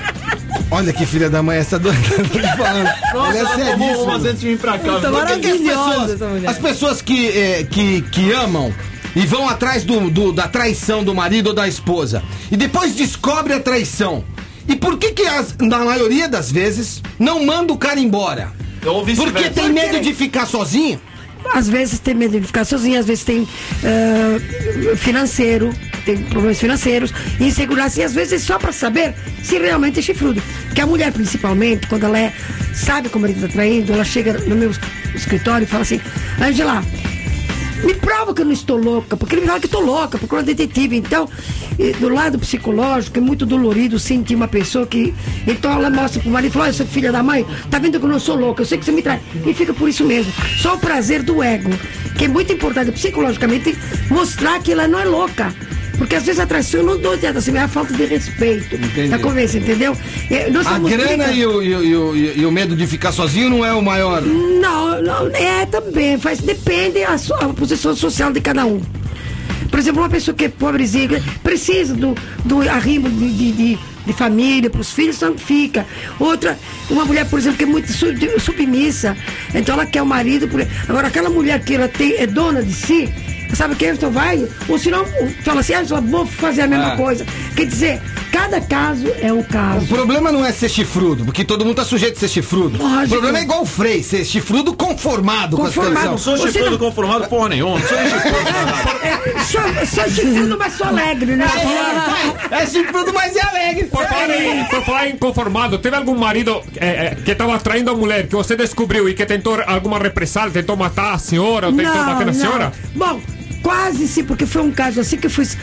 Olha que filha da mãe essa doida falando. Nossa, Ela é tomou seríssima. umas antes de vir pra cá. Tá viu? Por que que as Maravilhosa pessoas, essa mulher. as pessoas que, eh, que, que amam e vão atrás do, do- da traição do marido ou da esposa e depois descobre a traição. E por que que as, na maioria das vezes não manda o cara embora? Porque tem medo de ficar sozinho? Às vezes tem medo de ficar sozinha, às vezes tem ah, financeiro, tem problemas financeiros, insegurança, e às vezes só pra saber se realmente é chifrudo. Porque a mulher, principalmente, quando ela é, sabe que o marido tá traindo, ela chega no meu escritório e fala assim, Angela, me prova que eu não estou louca, porque ele me fala que estou louca, procura um detetive. Então, do lado psicológico, é muito dolorido sentir uma pessoa que. Então ela mostra pro marido e fala: Olha, seu filha da mãe, tá vendo que eu não sou louca, eu sei que você me trai. E fica por isso mesmo. Só o prazer do ego, que é muito importante psicologicamente mostrar que ela não é louca. Porque às vezes a traição não dou adianta, assim, é a falta de respeito da conversa, entendeu? Eh, nós A grana e o, e, o, e o- medo de ficar sozinho não é o maior. não, não, é também, faz, depende a, sua, a posição social de cada um. Por exemplo, uma pessoa que é pobrezinha, precisa do, do arrimo de, de, de, de família para os filhos, então fica. Outra, uma mulher, por exemplo, que é muito submissa, então ela quer o marido. por- Agora, aquela mulher que ela tem, é dona de si, sabe o que? Então vai, ou senão fala assim, ah, vou fazer a mesma Ah. coisa. Quer dizer, cada caso é um O caso. problema não é ser chifrudo, porque todo mundo tá sujeito a ser chifrudo. Lógico. O problema é igual o Frei, ser chifrudo conformado, com a Conformado. situação. Não sou chifrudo não- conformado porra nenhuma. Não sou chifrudo. É, sou, sou chifrudo, mas sou alegre, né? É chifrudo, mas é alegre. Por falar, em, por falar em conformado, teve algum marido é, é, que estava traindo a mulher que você descobriu e que tentou alguma represália, tentou matar a senhora ou tentou bater na senhora? Bom, quase sim, porque foi um caso assim que fiz,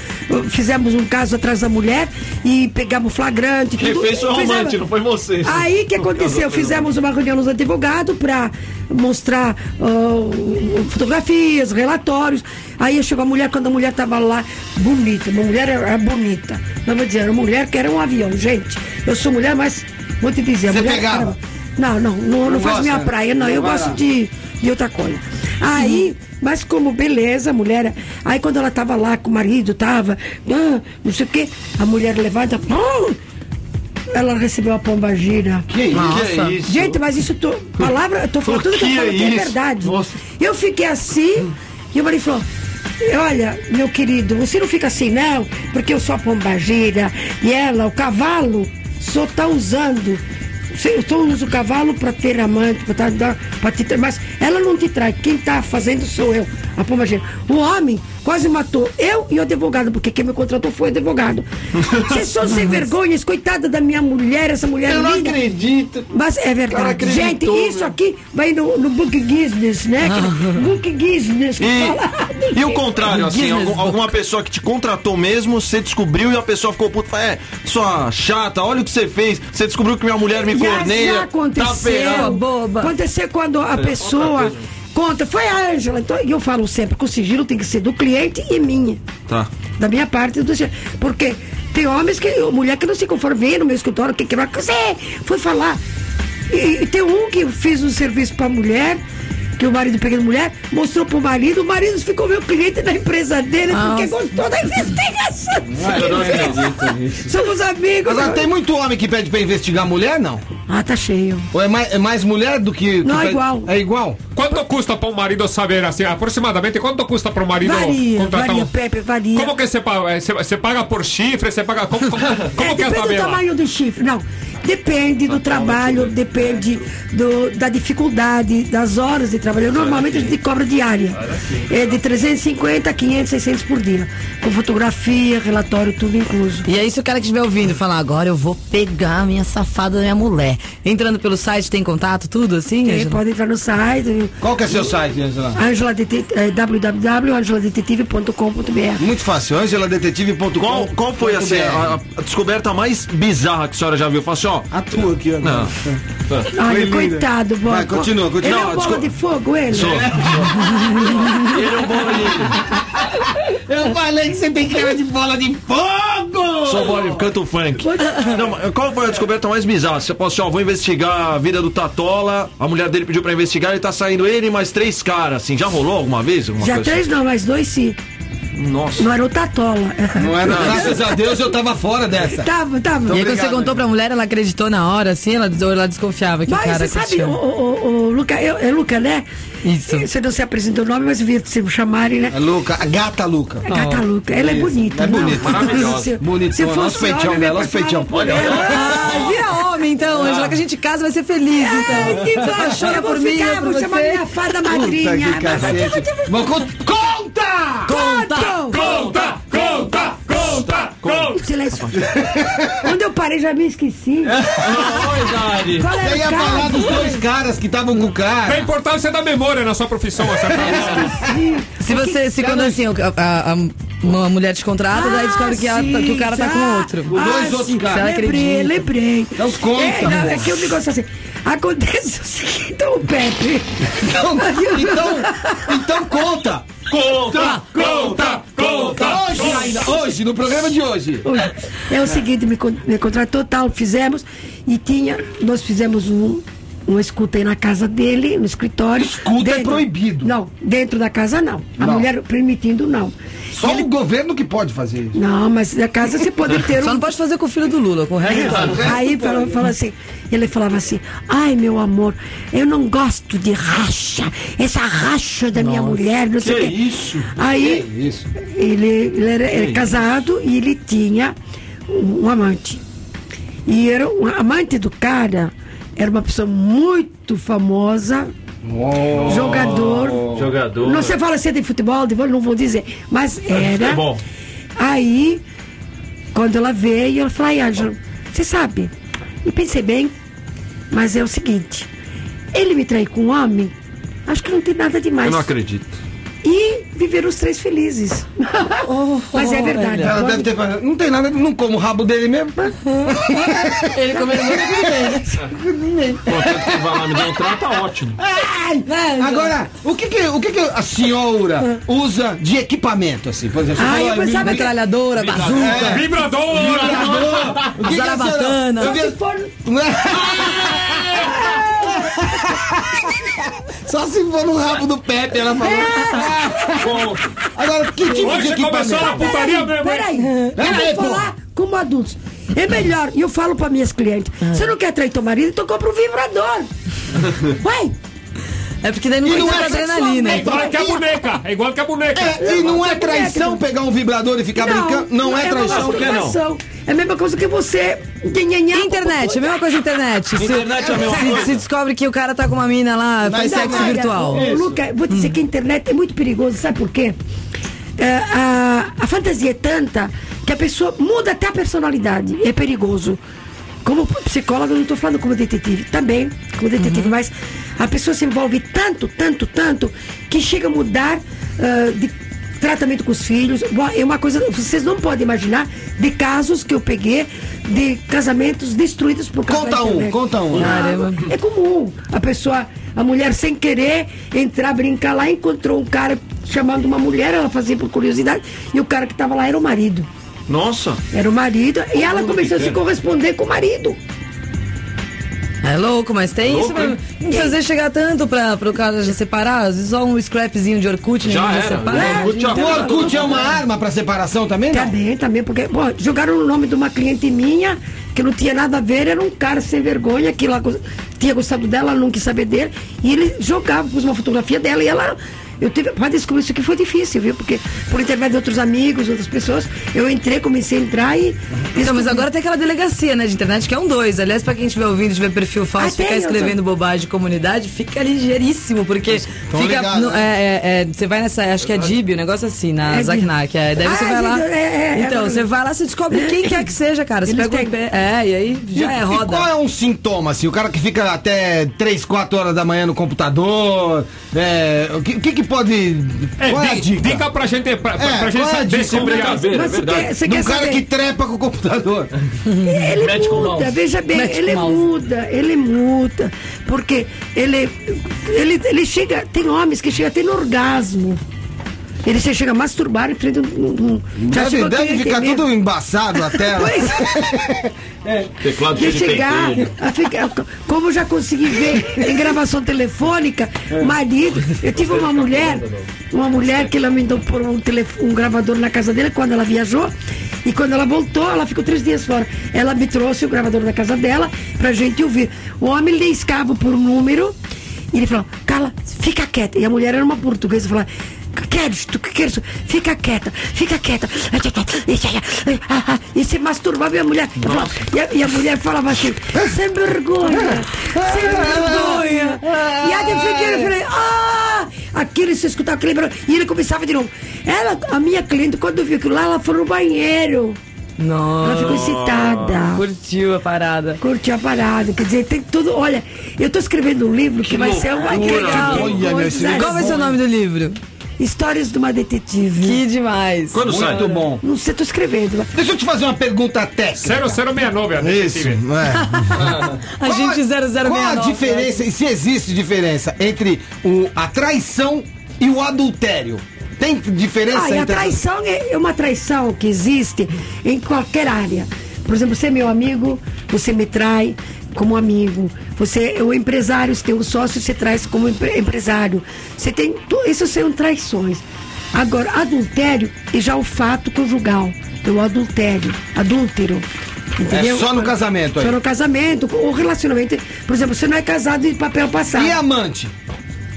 fizemos um caso atrás da mulher e pegamos flagrante. Quem tudo. fez foi o Fizemos- amante, não foi você. Aí que aconteceu? Fizemos uma reunião nos advogados para mostrar ah, fotografias, relatórios. Aí chegou a mulher, quando a mulher estava lá, bonita, uma mulher era bonita. Não vou dizer, era uma mulher que era um avião, gente. Eu sou mulher, mas vou te dizer, Você mulher pegava? era- Não, não, não, não, Não faz gosta, minha praia, não. Eu Vai gosto lá. de, de outra coisa. Aí, mas como beleza, a mulher. Aí quando ela tava lá com o marido, tava, ah, não sei o quê, a mulher levanta. ah, ela recebeu a pomba gira. Que isso? Que é isso? Gente, mas isso tô, palavra, eu tô falando tudo que eu que falo é aqui é verdade. Nossa. Eu fiquei assim, e o marido falou. Olha, meu querido, você não fica assim, não, porque eu sou a pombagira e ela, o cavalo, só tá usando. Eu só uso o cavalo para ter amante, para dar, pra te ter, mas ela não te trai. Quem tá fazendo sou eu. Mas, pô, imagina, o homem quase matou eu e o advogado, porque quem me contratou foi o advogado. Vocês são sem vergonhas, coitada da minha mulher, essa mulher Eu não linda. acredito. Mas é verdade. acreditou, Gente, isso meu. aqui vai no, no Book Business, né? Aquele Book Business que E, e o contrário, assim, algum- alguma pessoa que te contratou mesmo, você descobriu e a pessoa ficou puta, é, sua chata, olha o que você fez, você descobriu que minha mulher me Já, corneia, já tá aconteceu. ferrado. boba. Aconteceu quando a pessoa conta, foi a Ângela. Então, eu falo sempre que o sigilo tem que ser do cliente e minha. Tá. Da minha parte, do porque tem homens que, mulher que não se conforma, vem no meu escritório, que que vai você foi falar. E, e tem um que fez um serviço pra mulher, que o marido pegando mulher, mostrou pro marido, o marido ficou meu cliente da empresa dele porque gostou da investigação. Eu não acredito nisso. Somos amigos. Agora, tem muito homem que pede pra investigar mulher, não? Ah, tá cheio. Ou é mais, é mais mulher do que. que Não, é pede- igual. É igual? Quanto custa para um marido saber, assim, aproximadamente, quanto custa para um marido Varia, contratar varia, um... Pepe, varia. Como que você paga? É, Você, paga por chifre? Você paga... Como, como, como É, que é a depende do tabela? tamanho do chifre. Não, depende do trabalho, depende do- da dificuldade, das horas de trabalho. Normalmente a gente cobra diária. É de 350 a 500, 600 por dia. Com fotografia, relatório, tudo incluso. E aí, se o cara que estiver ouvindo falar, agora eu vou pegar a minha safada da minha mulher. Entrando pelo site, tem contato, tudo assim? Quem Ângela? pode entrar no site, Qual que é seu site, Angela? Angela é, www.angeladetetive.com.br. Muito fácil, angeladetetive.com. Qual, qual foi assim, a, a descoberta mais bizarra que a senhora já viu? Fala assim, ó. A tua aqui, ó. Não. Olha, coitado, bom. Vai, continua, continua. Ele é um bola desculpa. de fogo, ele. Sou. Ele é um bola de. Eu falei que você tem cara de bola de fogo! Sou bola de canto funk. Não, qual foi a descoberta mais bizarra? Você falou assim, ó, vou investigar a vida do Tatola. A mulher dele pediu pra investigar e tá saindo ele e mais três caras, assim. Já rolou alguma vez? Alguma Já coisa três não, mas dois sim. Nossa. Não era o Tatola. Não é, não. Graças a Deus eu tava fora dessa. Tava, tava. E aí, quando você Obrigado, contou pra mulher, ela acreditou na hora, assim? Ela, ou ela desconfiava que o Mas cara você sabe, o, o, o Luca, eu- é Luca, né? Isso. Você não se apresentou o nome, mas devia se chamarem, né? A Luca, a gata Luca. É Gata Luca. Ela é Isso. bonita. É bonita. Maravilhosa. Se- Bonitona. Se Olha fosse os peitão homem, dela, os peitão. Olha. Ah, vira homem então, Angela, que a gente casa vai ser feliz, então. Que bom, Apaixona eu vou por mim, ficar, eu por vou chamar você. minha fada Puta madrinha. que cacete. Mas Quando eu parei, já me esqueci. Oi, Dani. Qual era Você o ia falar dos dois caras que estavam com o A cara. importância da memória na sua profissão, essa Se você, se quando assim, a, a- a- uma mulher te contrata, daí descobre que, a- Ah, que o cara tá com outro. Os dois outros caras. Você Lembrei, acredita? lembrei. Então conta, É, não, é que o negócio assim. Acontece o seguinte, então o Pepe. Então, então, então conta. Conta, conta, conta. Hoje ainda, hoje, no programa de hoje. Hoje. É o seguinte, me, me contratou, tal, fizemos e tinha, nós fizemos um, uma escuta aí na casa dele, no escritório. Escuta é proibido. Não, dentro da casa não. A Não. mulher permitindo não. Só o governo que pode fazer isso. Não, mas na casa você pode ter Só um... não pode fazer com o filho do Lula, com o resto. Aí falou, falou assim, ele falava assim, ai meu amor, eu não gosto de racha, essa racha da minha mulher, não sei o Que quê. isso? Aí Que isso? ele, ele era, era casado e ele tinha um, um amante. E era um amante do cara, era uma pessoa muito famosa, jogador. Jogador. Não sei fala se é de futebol, de vôlei, não vou dizer. Mas era. Bom. Aí, quando ela veio, ela falou, ai, Ângela, você sabe, e pensei bem, mas é o seguinte, ele me traiu com um homem, acho que não tem nada demais. Eu não acredito. E viveram os três felizes. mas é verdade. Ela deve ter falado, não tem nada, não como o rabo dele mesmo. Ele comendo muito bem. Contanto que vai lá me dar um trato, tá ótimo. Ai, Né, agora, o que que, o que que a senhora usa de equipamento, assim? Por exemplo, Ah, eu "Ai, pensava me- Metralhadora, bazuca. Vibrador. O que que a senhora- Zarabatana. Se for- Só se for no rabo do Pepe, ela falou. Agora, que tipo de Hoje começou a equipamento? putaria mesmo. hein? Peraí, eu Peraí, vou pô. falar como adultos. É melhor, e eu falo para minhas clientes, você não quer trair teu marido, então compra um vibrador. Vai! É porque daí não E tem não é adrenalina. É igual que a boneca. É igual que a boneca. É, e não é traição pegar um vibrador e ficar brincando? Não é traição, por que não? masturbação. É a mesma coisa que você. Internet, a mesma coisa internet. Se, Internet é a mesma se- coisa. se descobre que o cara tá com uma mina lá, faz sexo olha, virtual. ô, Luca, vou dizer que a internet é muito perigoso, sabe por quê? É, a, a fantasia é tanta que a pessoa muda até a personalidade. É perigoso. Como psicóloga, eu não estou falando como detetive, também como detetive, mas a pessoa se envolve tanto, tanto, tanto, que chega a mudar ah, de tratamento com os filhos. É uma coisa, vocês não podem imaginar de casos que eu peguei de casamentos destruídos por causa Conta da um, conta um. Caramba. É comum. A pessoa, a mulher sem querer entrar, brincar lá, encontrou um cara chamando uma mulher, ela fazia por curiosidade, e o cara que estava lá era o marido. Nossa. Era o marido, e ela começou a se corresponder com o marido. É louco, mas tem Louco, isso pra hein? não fazer chegar tanto pra, pro cara já separar. Às vezes só um scrapzinho de Orkut Já ninguém era. separa. O Orkut já O Orkut é uma arma pra separação também, não? Também, também, porque, bom, jogaram o nome de uma cliente minha, que não tinha nada a ver, era um cara sem vergonha, que lá tinha gostado dela, não quis saber dele, e ele jogava, pôs uma fotografia dela, e ela. Eu tive, para descobrir isso aqui foi difícil, viu? Porque por intermédio de outros amigos, outras pessoas, eu entrei, comecei a entrar e. Então, mas agora tem aquela delegacia, né, de internet, que é um dois. Aliás, pra quem estiver ouvindo, tiver perfil falso, Ah, tem, ficar escrevendo bobagem de comunidade, fica ligeiríssimo, porque Tão fica. ligado, no- né? é, é, é, você vai nessa, acho que é Dib, o negócio assim, na É Zacnac. É, daí você Ah, vai lá. é, é, é, então, é. você vai lá, você descobre quem quer que seja, cara. Você Eles pega o têm. pé. É, e aí já é E roda. qual é um sintoma, assim? O cara que fica até 3, 4 horas da manhã no computador. É, o que, que que pode. É, qual é a di- dica? dica pra gente, pra, pra- É, pra gente é a saber dica? como Sempre é. é verdade. você quer um cara saber? que trepa com o computador. Ele Mete com o muda, mouse. veja bem, com ele mouse. muda, ele muda. Porque ele, ele, ele chega, tem homens que chegam até no orgasmo. Ele se chega a masturbar em frente a um. um- já Deve, ficar quem tudo embaçado a tela. Teclado de cheio de chegar a ficar, como eu já consegui ver em gravação telefônica, marido, eu tive uma mulher, uma mulher que ela me deu por um, telef- um gravador na casa dele quando ela viajou, e quando ela voltou, ela ficou três dias fora. Ela me trouxe o gravador da casa dela pra gente ouvir. O homem lhe escava por um número, e ele falou, cala, fica quieta. E a mulher era uma portuguesa, falou, Queres, tu que queres? Fica quieta, fica quieta. E se masturbava a mulher. falava- E a, e a mulher falava assim, sem vergonha, sem vergonha. E aí eu fiquei, eu falei, ah! Aquilo se escutava aquele barulho. E ele começava de novo. Ela, a minha cliente, quando viu aquilo lá, ela foi no banheiro. Nossa. Ela ficou excitada. Curtiu a parada. Curtiu a parada. Quer dizer, tem tudo. Olha, eu tô escrevendo um livro que, vai ser uma. Olha, esse livro Qual vai ser o nome do livro? Histórias de uma detetive. Que demais. Quando sai? Muito bom. Não sei, tô escrevendo. Deixa eu te fazer uma pergunta técnica. 0069, a Isso, detetive. é. A gente Qual a- 0069. Qual a diferença, e se existe diferença, entre o, a traição e o adultério? Tem diferença Ah, a entre essas- traição é é uma traição que existe em qualquer área. Por exemplo, você é meu amigo, você me trai como amigo. Você é o empresário, você tem um sócio, você traz como empre- empresário. Você tem. Isso são traições. Agora, adultério é já o fato conjugal. É o adultério, adúltero. Entendeu? É só no casamento aí. Só no casamento, o relacionamento. Por exemplo, você não é casado de papel passado. E amante?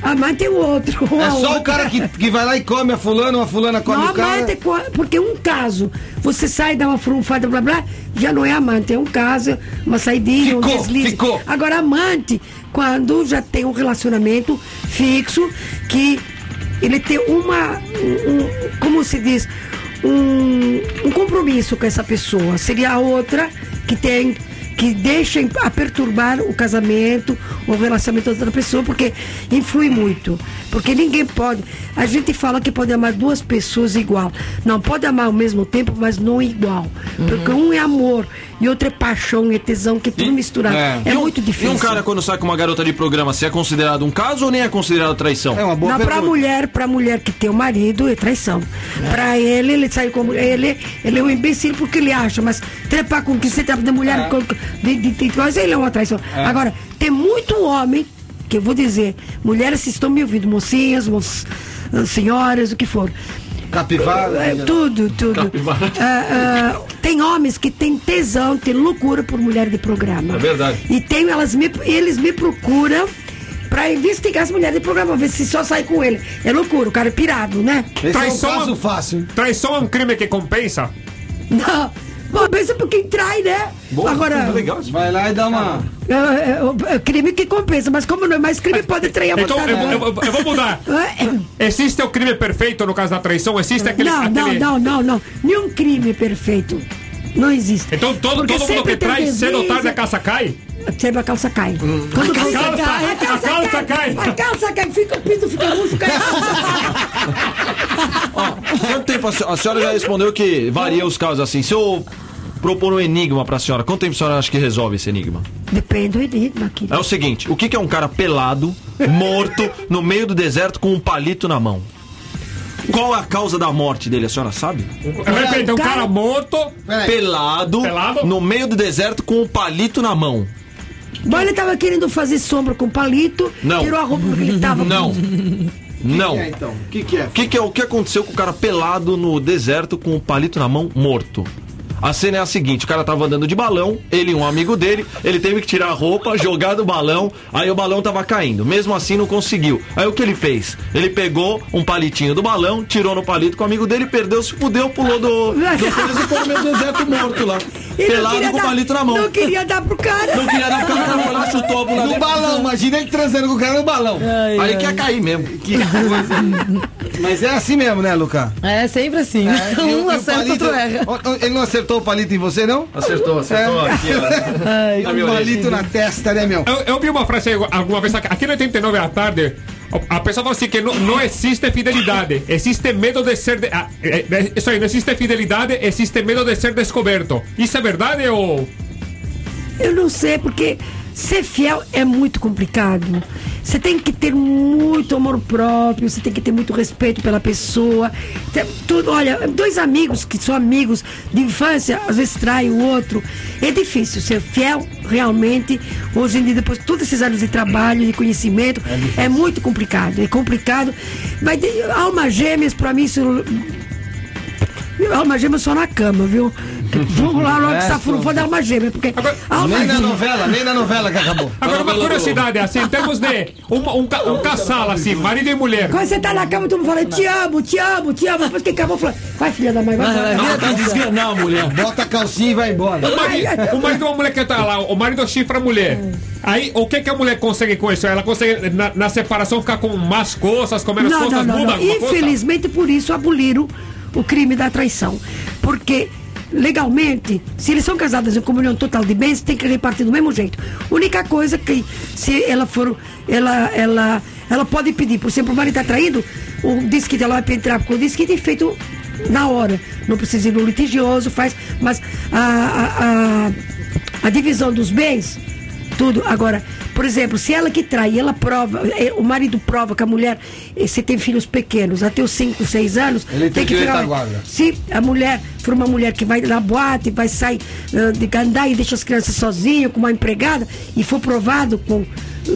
Amante é o outro. É só outra. o cara que, que vai lá e come a fulana, ou a fulana come Não, o cara? amante, é porque um caso, você sai, dá uma frunfada, blá blá, já não é amante, é um caso, uma saidinha, um Ficou, deslize. ficou. Agora, amante, quando já tem um relacionamento fixo, que ele tem uma, um- um- como se diz, um, um compromisso com essa pessoa. Seria a outra que tem que deixa a perturbar o casamento, o relacionamento da outra pessoa, porque influi muito. Porque ninguém pode. A gente fala que pode amar duas pessoas igual. Não, pode amar ao mesmo tempo, mas não igual. Porque um é amor e outro é paixão, é tesão, que é tudo misturado. É, E um- muito difícil. E um cara quando sai com uma garota de programa, se é considerado um caso ou nem é considerado traição? É uma boa Não, pra pergunta. mulher, pra mulher que tem o marido, é traição. Pra ele, ele sai com a mulher. Ele, ele é um imbecil porque ele acha, mas trepar com que você tá de mulher, com- de, de, de coisa, ele é uma traição. Agora, tem muito homem, que eu vou dizer, mulheres se estão me ouvindo, mocinhas, senhoras, o que for. Capivara. É, tudo, tudo. Ah, ah, tem homens que têm tesão, têm loucura por mulher de programa. É verdade. E tem, elas me, eles me procuram pra investigar as mulheres de programa, ver se só sai com ele. É loucura, o cara é pirado, né? Esse é um Traição- caso fácil. Traição é um crime que compensa? Não, Compensa por quem trai, né? Agora, legal. Vai lá e dá uma. é, é, é crime que compensa, mas como não é mais crime, pode trair a Então, vontade. eu, eu- eu vou mudar. É, Existe o crime perfeito no caso da traição? Existe aquele. Não, não, aquele... não, não, não. Nenhum crime é perfeito. Não existe. Então todo, Porque todo mundo que trai, cedo ou tarde a caça cai? Sempre a calça cai. Quando A calça- cai, a calça cai. A calça cai, fica o pinto, fica murcho, cai. Quanto tempo a, se- a senhora já respondeu que varia os casos assim? Se eu propor um enigma pra senhora, quanto tempo a senhora acha que resolve esse enigma? Depende do enigma aqui. É o seguinte, o que, que é um cara pelado, morto, no meio do deserto com um palito na mão? Qual é a causa da morte dele, a senhora sabe? Repete, um cara morto. Pelado, Pelado? no meio do deserto com um palito na mão. Mas ele tava querendo fazer sombra com palito, Não. tirou a roupa porque ele tava. Não. Não. É, então. O que, que é? O que, que é o que aconteceu com o cara pelado no deserto com o palito na mão, morto? A cena é a seguinte, o cara tava andando de balão, ele e um amigo dele, ele teve que tirar a roupa, jogar do balão, aí o balão tava caindo. Mesmo assim não conseguiu. Aí o que ele fez? Ele pegou um palitinho do balão, tirou no palito com o amigo dele, perdeu, se fudeu, pulou do, do coisa e ficou no deserto morto lá. E pelado com o palito na mão. Não queria dar pro cara. Não queria dar o cara foi lá, chutou a bunda No balão, imagina ele transando com o cara no balão. Aí quer cair mesmo. Que coisa. Mas é assim mesmo, né, Luca? É sempre assim. É, um acerta, palito- outro erra. Ele não acertou o palito em você, não? Acertou, acertou É. aqui, ó. Ai, Um palito na testa, né, meu? Eu, eu vi uma frase alguma vez aqui, aqui no 89 à tarde. A pessoa fala assim que não, não existe fidelidade, existe medo de ser. Ah, é, é, isso aí, não existe fidelidade, existe medo de ser descoberto. Isso é verdade ou. Eu não sei, porque ser fiel é muito complicado. Você tem que ter muito amor próprio, você tem que ter muito respeito pela pessoa. Tem Tudo, olha, dois amigos que são amigos de infância, às vezes traem o outro. É difícil ser fiel, realmente. Hoje em dia, depois de todos esses anos de trabalho, de conhecimento, é, muito complicado. É complicado. Mas de- alma gêmeas, pra mim, isso Alma gêmea só na cama, viu? Vamos lá, logo que está furufando é alma gêmea, porque alma Nem na gêmea. novela, nem na novela que acabou. Agora, uma curiosidade, assim, em termos de uma- um, ca- um casal, assim, marido e mulher. Quando você tá na cama, todo mundo fala, te amo, te amo, te amo. Depois que acabou, fala, vai filha da mãe, vai, vai, vai. tá desganando a mulher. Bota a calcinha e vai embora. O marido, o marido e uma mulher que tá lá, o marido chifra a mulher. Aí, o que que a mulher consegue com isso? Ela consegue, na, na separação, ficar com más coisas, com menos Não, coisas, não, não, muda não. alguma coisa? Infelizmente, por isso aboliram o crime da traição. Porque, legalmente, se eles são casados em comunhão total de bens, tem que repartir do mesmo jeito. Única coisa que, se ela for. Ela, ela, ela pode pedir, por exemplo, o marido está traído, o desquite, ela vai entrar com o desquite feito na hora. Não precisa ir no litigioso, faz. Mas a, a, a, a divisão dos bens tudo. Agora, por exemplo, se ela que trai, ela prova, eh, o marido prova que a mulher, eh, se tem filhos pequenos, até os 5, 6 anos, Ele tem direito ficar- à guarda. Se a mulher for uma mulher que vai na boate, vai sair ah, de gandar e deixa as crianças sozinhas com uma empregada, e for provado com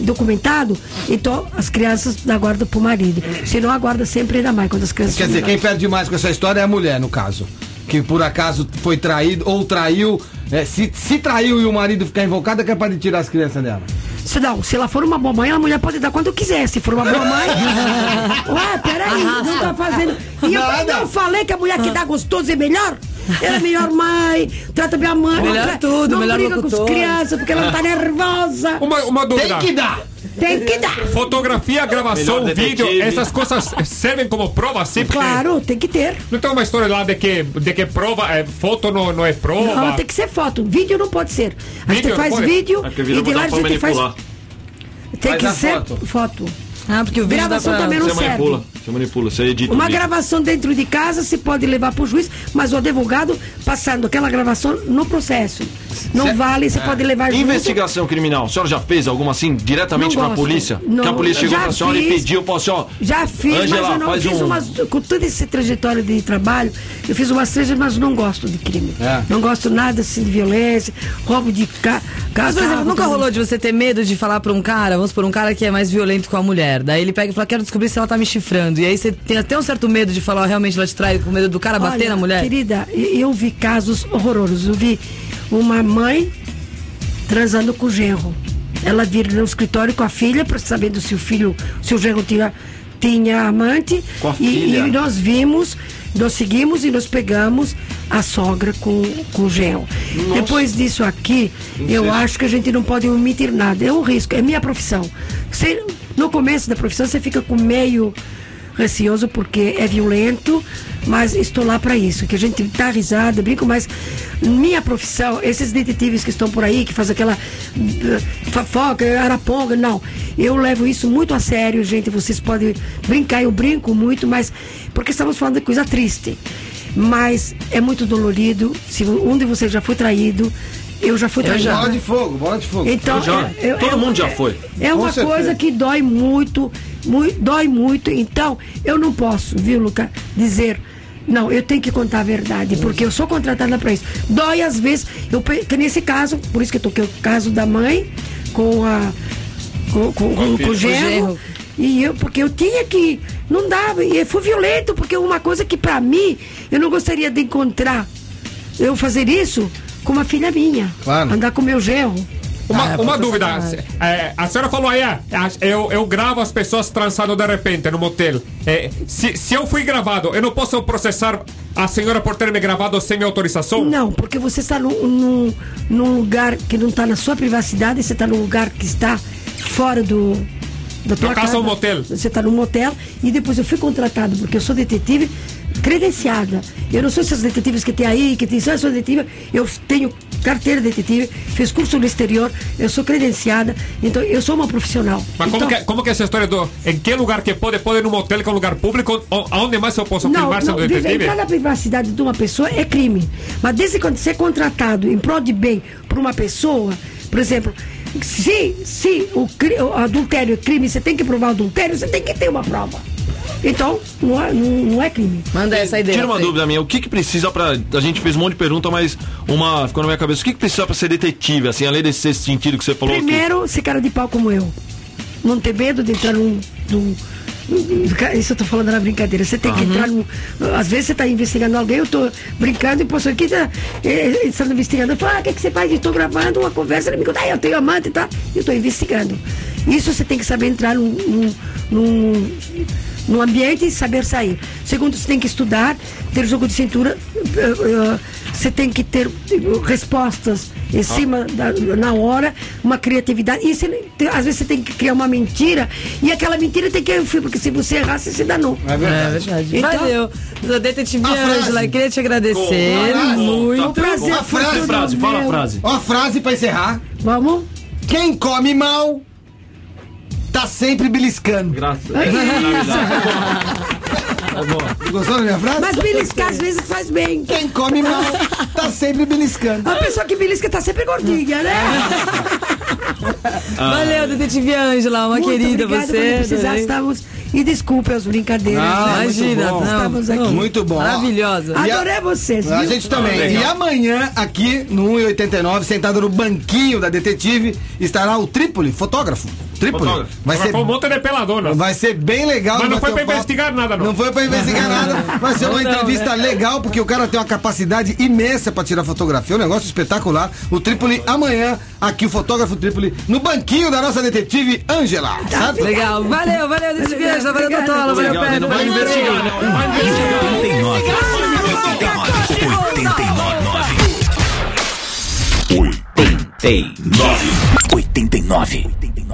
documentado, então as crianças dá guarda pro marido. Senão a guarda sempre ainda mais quando as crianças Quer dizer, quem perde mais com essa história é a mulher, no caso. Que por acaso foi traído ou traiu. é, se, se traiu e o marido ficar invocado, é capaz de tirar as crianças dela. Se não, se ela for uma boa mãe, a mulher pode dar quando quiser. Se for uma boa mãe. Ué, peraí, não tá fazendo. E eu não falei que a mulher que dá gostoso é melhor? Ela é melhor mãe, trata bem a mãe. Melhor não, tudo, não melhor briga com locutor. as crianças porque ela não tá nervosa. Uma, uma dúvida. Tem que dar! Tem que dar. Fotografia, gravação, vídeo, essas coisas servem como prova? Porque Claro, tem que ter. Não tem uma história lá de que, de que prova, é, foto não, não é prova? Não, tem que ser foto. Vídeo não pode ser. A gente Vídeo faz pode? vídeo É e de lá a gente faz. Tem Faz que ser foto. foto. Ah, porque o vídeo Gravação pra... também não Você serve. manipula, você manipula, você edita Uma gravação dentro de casa se pode levar para o juiz, mas o advogado passando aquela gravação no processo. Não Cê- vale, você pode levar junto. Investigação criminal, a senhora já fez alguma assim diretamente pra gosto. polícia? Não, que a polícia chegou já pra senhora e pediu, falou assim, ó. Já fiz, Ângela, mas eu não fiz um- umas. Com toda essa trajetória de trabalho, eu fiz umas três, mas não gosto de crime. É. Não gosto nada assim de violência, roubo de ca, Mas, por exemplo, nunca rolou de você ter medo de falar pra um cara, vamos por um cara que é mais violento com a mulher. Daí ele pega e fala, quero descobrir se ela tá me chifrando. E aí você tem até um certo medo de falar, ó, realmente ela te trai, com medo do cara bater Olha, na mulher. Querida, eu vi casos horrorosos. Eu vi uma mãe transando com o genro. Ela vir no escritório com a filha para sabendo se o filho, se o genro tinha, tinha amante. Com a e, filha? e nós vimos, nós seguimos e nós pegamos a sogra com, com gel. Depois disso aqui, eu acho que a gente não pode omitir nada. É um risco, é minha profissão. Você, no começo da profissão, você fica com meio receoso porque é violento, mas estou lá para isso, que a gente dá risada, brinco, mas minha profissão, esses detetives que estão por aí, que fazem aquela eh, fofoca, araponga, não. Eu levo isso muito a sério, gente. Vocês podem brincar, eu brinco muito, mas porque estamos falando de coisa triste. Mas é muito dolorido. Se um de vocês já foi traído, eu já fui traído. Bola de fogo, bola de fogo. Então, Eu já. é- é- Todo é- mundo já é- foi. É uma certeza. coisa que dói muito, muito, dói muito. Então, eu não posso, viu, Luca, dizer. Não, eu tenho que contar a verdade, porque eu sou contratada para isso. Dói às vezes, eu, que nesse caso, por isso que eu toquei o caso da mãe com a. com, com, com, com o genro. genro. E eu, porque eu tinha que. Não dava. E foi violento, porque é uma coisa que para mim, eu não gostaria de encontrar. Eu fazer isso com uma filha minha. Claro. Andar com meu genro. Uma, uma dúvida. É, a senhora falou aí, ah, eu, eu gravo as pessoas transando de repente no motel. É, se, se eu fui gravado, eu não posso processar a senhora por ter me gravado sem minha autorização? Não, porque você está num, num, num lugar que não está na sua privacidade, você está num lugar que está fora do. Da tua No caso, casa. é um motel. Você está num motel e depois eu fui contratado, porque eu sou detetive credenciada. Eu não sou esses detetives que tem aí, que tem só eu sou detetive. Eu tenho carteira de detetive, fiz curso no exterior, eu sou credenciada, então eu sou uma profissional. Mas como, Então- que, como que é essa história do. Em que lugar que pode? Pode ir num motel que é um lugar público? Aonde mais eu posso Não, filmar sendo não detetive? entrar na privacidade de uma pessoa é crime. Mas desde quando você é contratado em prol de bem por uma pessoa, por exemplo, se, se o, o adultério é crime, você tem que provar o adultério, você tem que ter uma prova. Então, não é, não, não é crime. Manda essa ideia. Tira uma dúvida minha, o que que precisa pra. A gente fez um monte de pergunta, mas uma ficou na minha cabeça. O que que precisa pra ser detetive, assim, além desse sentido que você falou? Primeiro, ser cara de pau como eu. Não ter medo de entrar num. num- isso eu tô falando na brincadeira. Você tem que entrar num. Às vezes você está investigando alguém, eu estou brincando e o pessoa aqui tá, estando investigando. Eu falo, ah, o que, que você faz? Estou gravando uma conversa, ele me conta, ah, eu tenho amante e tá. Eu estou investigando. Isso você tem que saber entrar num, num, num, num ambiente e saber sair. Segundo, você tem que estudar, ter jogo de cintura, eh, eh, você tem que ter eh, respostas em cima da, na hora, uma criatividade. E você, às vezes você tem que criar uma mentira e aquela mentira tem que ir, porque se você errar, você se danou. É É verdade. verdade. Então- Valeu. Detetive A frase. Ângela, eu queria te agradecer Frase. muito. Tá prazer A frase, frase, fala a frase. Ó a frase pra encerrar. Vamos? Quem come mal tá sempre beliscando. Graças. Gostou da minha frase? Mas beliscar às vezes faz bem. Quem come mal tá sempre beliscando. A pessoa que belisca tá sempre gordinha, né? Valeu, detetive Ângela, uma Muito querida obrigada, você. Quando precisar, estamos. E desculpe as brincadeiras. Ah, né? muito Imagina, bom. não, Estamos aqui. não, Muito bom. Maravilhosa. A- Adorei vocês. A viu? gente também. legal. e amanhã, aqui no 1,89, sentado no banquinho da detetive, estará o Trípoli, fotógrafo. Trípoli. Fotógrafo. Vai ser, Foi um monte de peladona. vai ser bem legal. Mas não foi pra investigar nada, não. Não foi pra investigar nada. Vai ser uma Não, entrevista legal, porque o cara tem uma capacidade imensa pra tirar fotografia. É um negócio espetacular. O Trípoli amanhã, aqui o fotógrafo Trípoli, no banquinho da nossa detetive Ângela. Certo? Legal, valeu, valeu, detetive Beleza, valeu, Totola. Valeu, Pedro. Não vai investigar, não. Não vai nove, 89. 89. 89. 89. 89. 89.